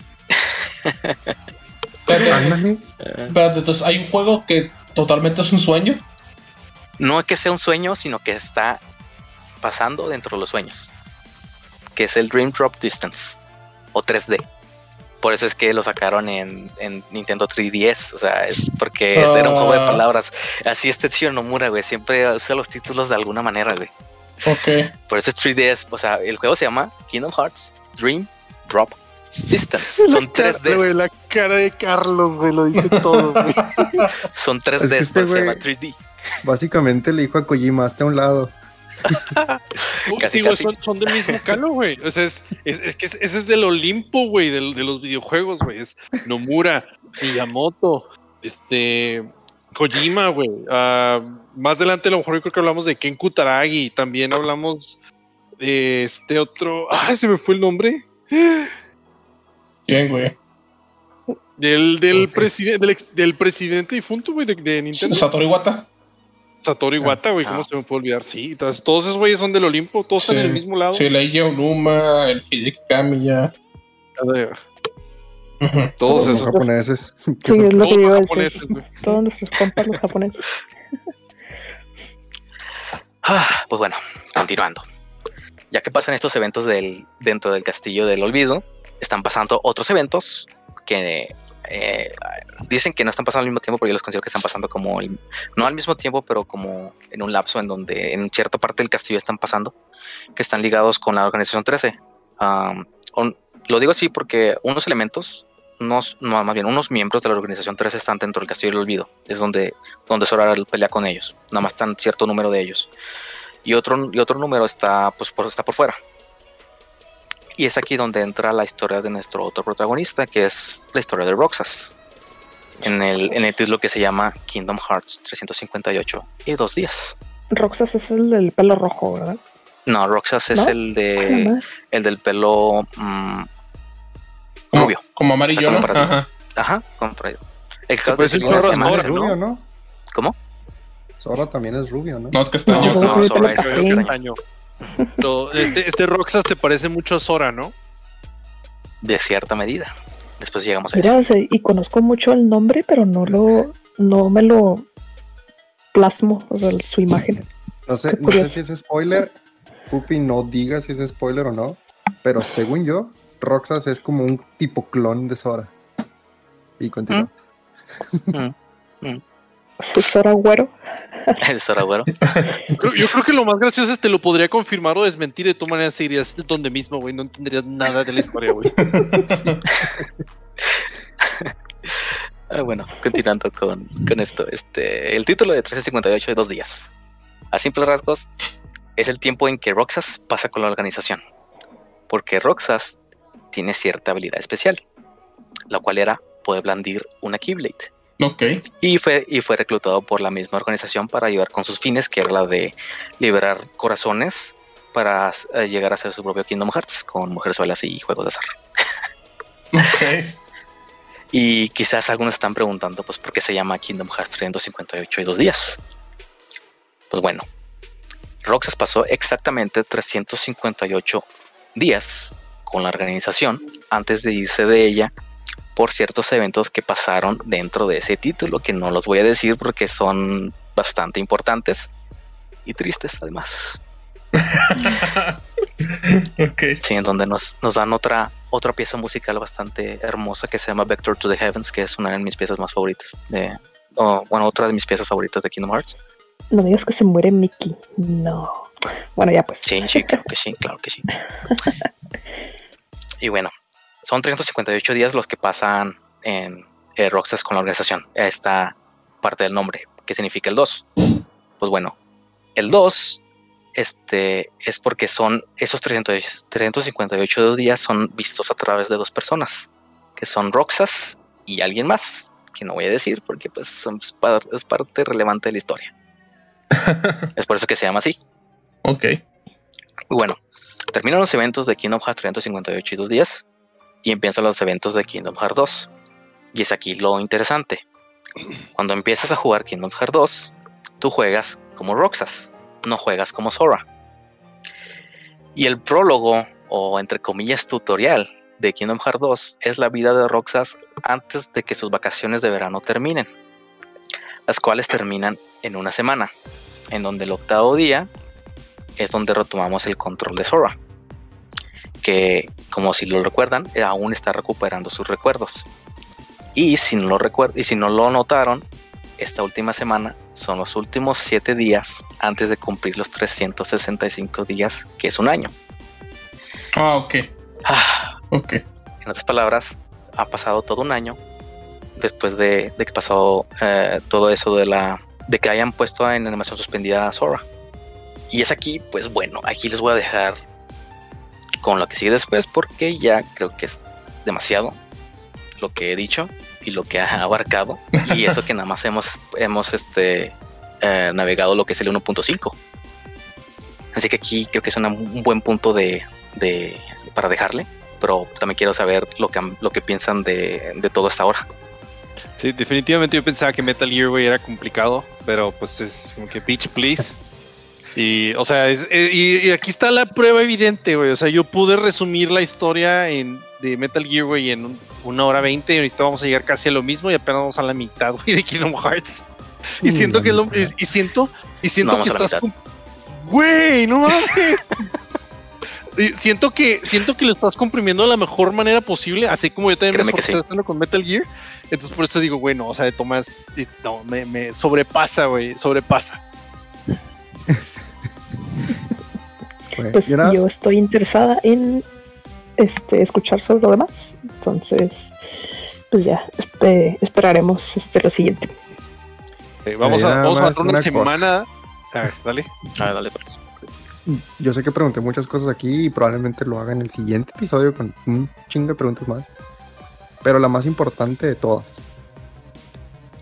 Espérate, entonces, hay un juego que totalmente es un sueño. no es que sea un sueño, sino que está pasando dentro de los sueños, que es el Dream Drop Distance o 3D. Por eso es que lo sacaron en, en Nintendo 3DS, o sea, es porque este era un juego de Ah. palabras. Así es Tetsuya Nomura, güey, siempre usa los títulos de alguna manera, güey. Ok. Por eso es 3DS, o sea, el juego se llama Kingdom Hearts Dream Drop Distance. *laughs* Son güey, 3D, la cara de Carlos, güey, lo dice todo, güey. *laughs* son 3D, Es que este por eso se llama güey- 3D. Básicamente le dijo a Kojima, hasta a un lado. *laughs* Casi, Sí, güey, casi. son, son del mismo calo, güey. O sea, es, es, es que es- ese es del Olimpo, güey, del- de, los videojuegos, güey. Es Nomura, Miyamoto, este, Kojima, güey. Ah, más adelante a lo mejor yo creo que hablamos de Ken Kutaragi. También hablamos de este otro. Ah, se me fue el nombre. Bien, güey. Del, del, preside- del, presidente difunto, güey, de, de Nintendo. Satoru Iwata. Satoru Iwata, güey, ¿cómo Ah. se me puede olvidar? Sí, entonces, todos esos güeyes son del Olimpo, todos están en el mismo lado. Sí, el Eiji Onuma, el Hideki Kamiya. Todos Todos Los esos. japoneses. Sí, son- es lo que todos yo iba a los decir. japoneses, güey. Todos nuestros compas, los japoneses. Ah, pues bueno, continuando. Ya que pasan estos eventos del, dentro del castillo del olvido, están pasando otros eventos que eh, dicen que no están pasando al mismo tiempo, pero yo los considero que están pasando como, el- no al mismo tiempo, pero como en un lapso en donde en cierta parte del castillo están pasando, que están ligados con la organización 13. Am, un- lo digo así porque unos elementos, unos, no, más bien unos miembros de la organización 13 están dentro del castillo del olvido, es donde, donde Sora pelea con ellos, nada más están cierto número de ellos. y otro, y otro número está, pues, está por fuera. Y es aquí donde entra la historia de nuestro otro protagonista, que es la historia de Roxas. En el, en el título que se llama Kingdom Hearts 358 y dos días. Roxas es el del pelo rojo, ¿verdad? No, Roxas es ¿No? el de el del pelo mm, Como, rubio. como amarillo, Está ¿no? como Ajá. Ajá, contraído. El caso parece es Sora, es rubio, ¿no? ¿Cómo? Sora también es rubio, ¿no? No, es que está No. Sora es- castaño. Pero este, este Roxas te parece mucho a Sora, ¿no? de cierta medida. Después llegamos a eso. Mira, se- y conozco mucho el nombre, pero no lo, no me lo plasmo, o sea, su imagen. No sé, no si es spoiler. Pupi no diga si es spoiler o no. Pero según yo, Roxas es como un tipo clon de Sora. Y continúa. ¿Es Sora Güero? *laughs* El Sora Güero. Creo- yo creo que lo más gracioso es te lo podría confirmar o desmentir de tu manera serías donde mismo, güey. No entenderías nada de la historia, güey. *laughs* *laughs* Ah, bueno, continuando con, con esto. Este, el título de 358 de dos días. A simples rasgos, es el tiempo en que Roxas pasa con la organización. Porque Roxas tiene cierta habilidad especial, la cual era poder blandir una Keyblade. Ok. Y fue, y fue reclutado por la misma organización para ayudar con sus fines, que era la de liberar corazones para eh, llegar a ser su propio Kingdom Hearts con mujerzuelas y juegos de azar. Ok. *laughs* Y quizás algunos están preguntando, pues, ¿por qué se llama Kingdom Hearts 358 y dos días? Pues bueno, Roxas pasó exactamente 358 días con la organización antes de irse de ella por ciertos eventos que pasaron dentro de ese título, que no los voy a decir porque son bastante importantes y tristes además. *laughs* ok. Sí, en donde nos, nos dan otra, otra pieza musical bastante hermosa que se llama Vector to the Heavens, que es una de mis piezas más favoritas de. o, bueno, otra de mis piezas favoritas de Kingdom Hearts. No digas que se muere Mickey. No. Bueno, ya pues. Sí, sí, claro que sí, claro que sí. *laughs* Y bueno, son 358 días los que pasan en eh, Roxas con la organización. Esta parte del nombre, que significa el 2. Pues bueno, el 2 este, es porque son esos 300 358 días son vistos a través de dos personas, que son Roxas y alguien más, que no voy a decir porque pues son- es par- es parte relevante de la historia. *laughs* Es por eso que se llama así. ok. Bueno, terminan los eventos de Kingdom Hearts 358 y dos días y empiezan los eventos de Kingdom Hearts 2. Y es aquí lo interesante. Cuando empiezas a jugar Kingdom Hearts 2, tú juegas como Roxas, no juegas como Sora. Y el prólogo, o entre comillas tutorial, de Kingdom Hearts 2 es la vida de Roxas antes de que sus vacaciones de verano terminen, las cuales terminan en una semana, en donde el octavo día es donde retomamos el control de Sora, que como si lo recuerdan, eh, aún está recuperando sus recuerdos. Y si no lo recuer- y si no lo notaron, esta última semana son los últimos 7 días antes de cumplir los 365 días, que es un año. Ah, ok. Ah, Ok. en otras palabras, ha pasado todo un año después de, de que pasó eh, todo eso de la de que hayan puesto en animación suspendida a Sora. Y es aquí, pues bueno, aquí les voy a dejar con lo que sigue después porque ya creo que es demasiado lo que he dicho y lo que ha *laughs* abarcado y eso que nada más hemos hemos este eh, navegado lo que es el 1.5. Así que aquí creo que es un buen punto de, de- para dejarle pero también quiero saber lo que, lo que piensan de, de todo hasta ahora. Sí, definitivamente yo pensaba que Metal Gear, era complicado, pero pues es como que bitch, please. Y, o sea, es- eh, y, y aquí está la prueba evidente, güey. O sea, yo pude resumir la historia en, de Metal Gear, güey, en un- una hora veinte. Y ahorita vamos a llegar casi a lo mismo y apenas vamos a la mitad, güey, de Kingdom Hearts. Y siento que lo, y, y siento, y siento No que estás, güey, no mames. Siento que siento que lo estás comprimiendo de la mejor manera posible, así como yo también me esforcé sí. hacerlo con Metal Gear. Entonces por eso digo, bueno, o sea, de Tomás, no, me, me sobrepasa, güey, sobrepasa. Pues, Pues yo estoy interesada en este escuchar sobre lo demás. Entonces, pues ya, espe- esperaremos este lo siguiente. Eh, vamos a, vamos a más dar una, una semana. A ver, dale. A *laughs* ver, dale, pues. yo sé que pregunté muchas cosas aquí y probablemente lo haga en el siguiente episodio con un chingo de preguntas más. Pero la más importante de todas.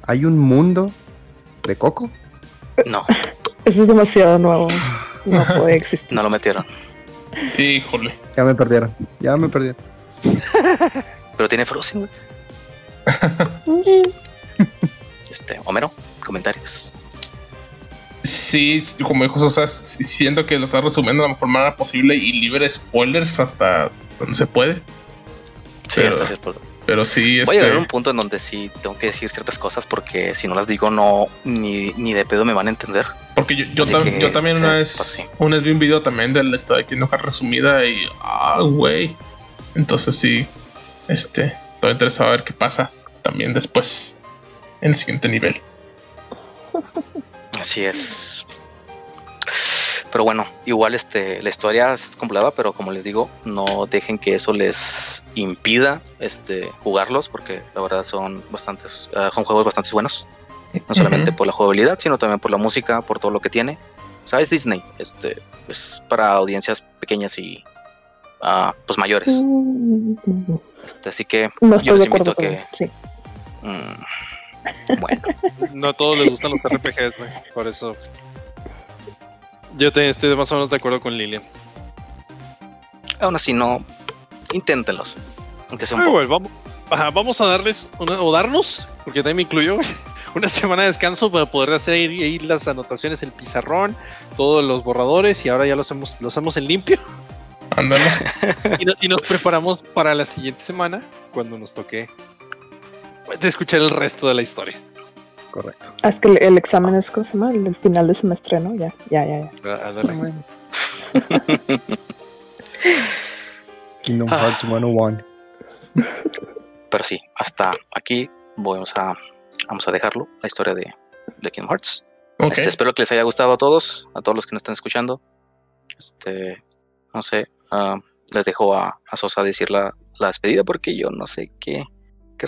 ¿Hay un mundo de Coco? No, *laughs* Eso es demasiado nuevo. *laughs* No *laughs* puede existir. no lo metieron. Híjole. Ya me perdieron. Ya me perdieron. *laughs* Pero tiene Frozen, güey. *laughs* Este, Homero, comentarios. Sí, como dijo Sosa, sí siento que lo está resumiendo de la mejor manera posible y libre de spoilers hasta donde se puede. Sí, Pero- hasta cierto punto. Pero sí, Voy a llegar a un este, punto en donde sí tengo que decir ciertas cosas porque si no las digo no ni, ni de pedo me van a entender. porque yo, yo, tam- que yo también una pues vez, sí. una vez vi un video también de la historia de Kingdom resumida y ah, güey. Entonces sí, este, estoy interesado a ver qué pasa también después en el siguiente nivel. *laughs* Así es. Pero bueno, igual este la historia es complicada, pero como les digo, no dejen que eso les impida este jugarlos porque la verdad son bastantes ah, son juegos bastante buenos. No solamente por la jugabilidad, sino también por la música, por todo lo que tiene. O sea, es Disney, este es para audiencias pequeñas y ah, pues mayores. Este, así que No yo estoy les de invito acuerdo a que Sí. mm, bueno, *laughs* No a todos les gustan los RPGs, güey. Por eso. Yo también estoy más o menos de acuerdo con Lilian. aún así no inténtenlos, aunque sea un Ah, poco. vamos, ajá, vamos a darles una- o darnos, porque también me incluyó, güey, *laughs* una semana de descanso para poder hacer ahí, ahí las anotaciones, el pizarrón, todos los borradores y ahora ya los hacemos, los hacemos en limpio Ándale. *laughs* y, no- y nos preparamos para la siguiente semana cuando nos toque de escuchar el resto de la historia. Correcto. Ah, es que el, el examen es ¿cómo se llama? El, el final de semestre, ¿no? Ya, ya, ya. ya. Ah. *laughs* Kingdom Ah. Hearts 101. Pero sí, hasta aquí vamos a, vamos a dejarlo, la historia de, de Kingdom Hearts. Este, espero que les haya gustado a todos, a todos los que nos están escuchando. Este, no sé, ah, les dejo a, a Sosa decir la, la despedida porque yo no sé qué,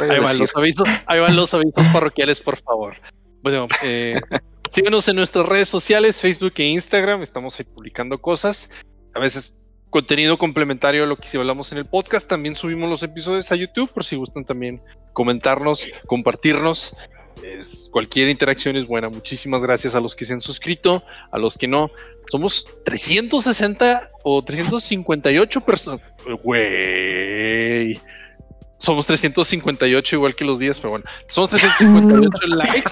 Ahí van los avisos, ahí van los avisos parroquiales, por favor. Bueno, eh, *laughs* síguenos en nuestras redes sociales, Facebook e Instagram. Estamos ahí publicando cosas. A veces contenido complementario a lo que si hablamos en el podcast. También subimos los episodios a YouTube por si gustan también comentarnos, compartirnos. Es- cualquier interacción es buena. Muchísimas gracias a los que se han suscrito, a los que no. Somos 360 o 358 personas. Güey. Somos 358 igual que los días, pero bueno, somos 358 *laughs* likes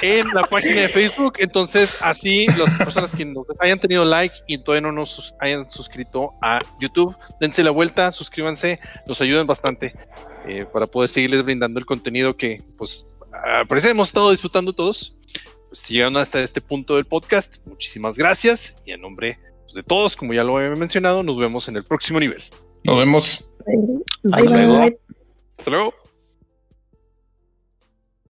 en la página de Facebook. Entonces, así las personas que nos hayan tenido like y todavía no nos hayan suscrito a YouTube, dense la vuelta, suscríbanse, nos ayudan bastante eh, para poder seguirles brindando el contenido que, pues, al parecer hemos estado disfrutando todos. Si llegaron hasta este punto del podcast, muchísimas gracias y en nombre pues, de todos, como ya lo he mencionado, nos vemos en el próximo nivel. Nos vemos. Bye, Hasta luego. bye. Hasta luego.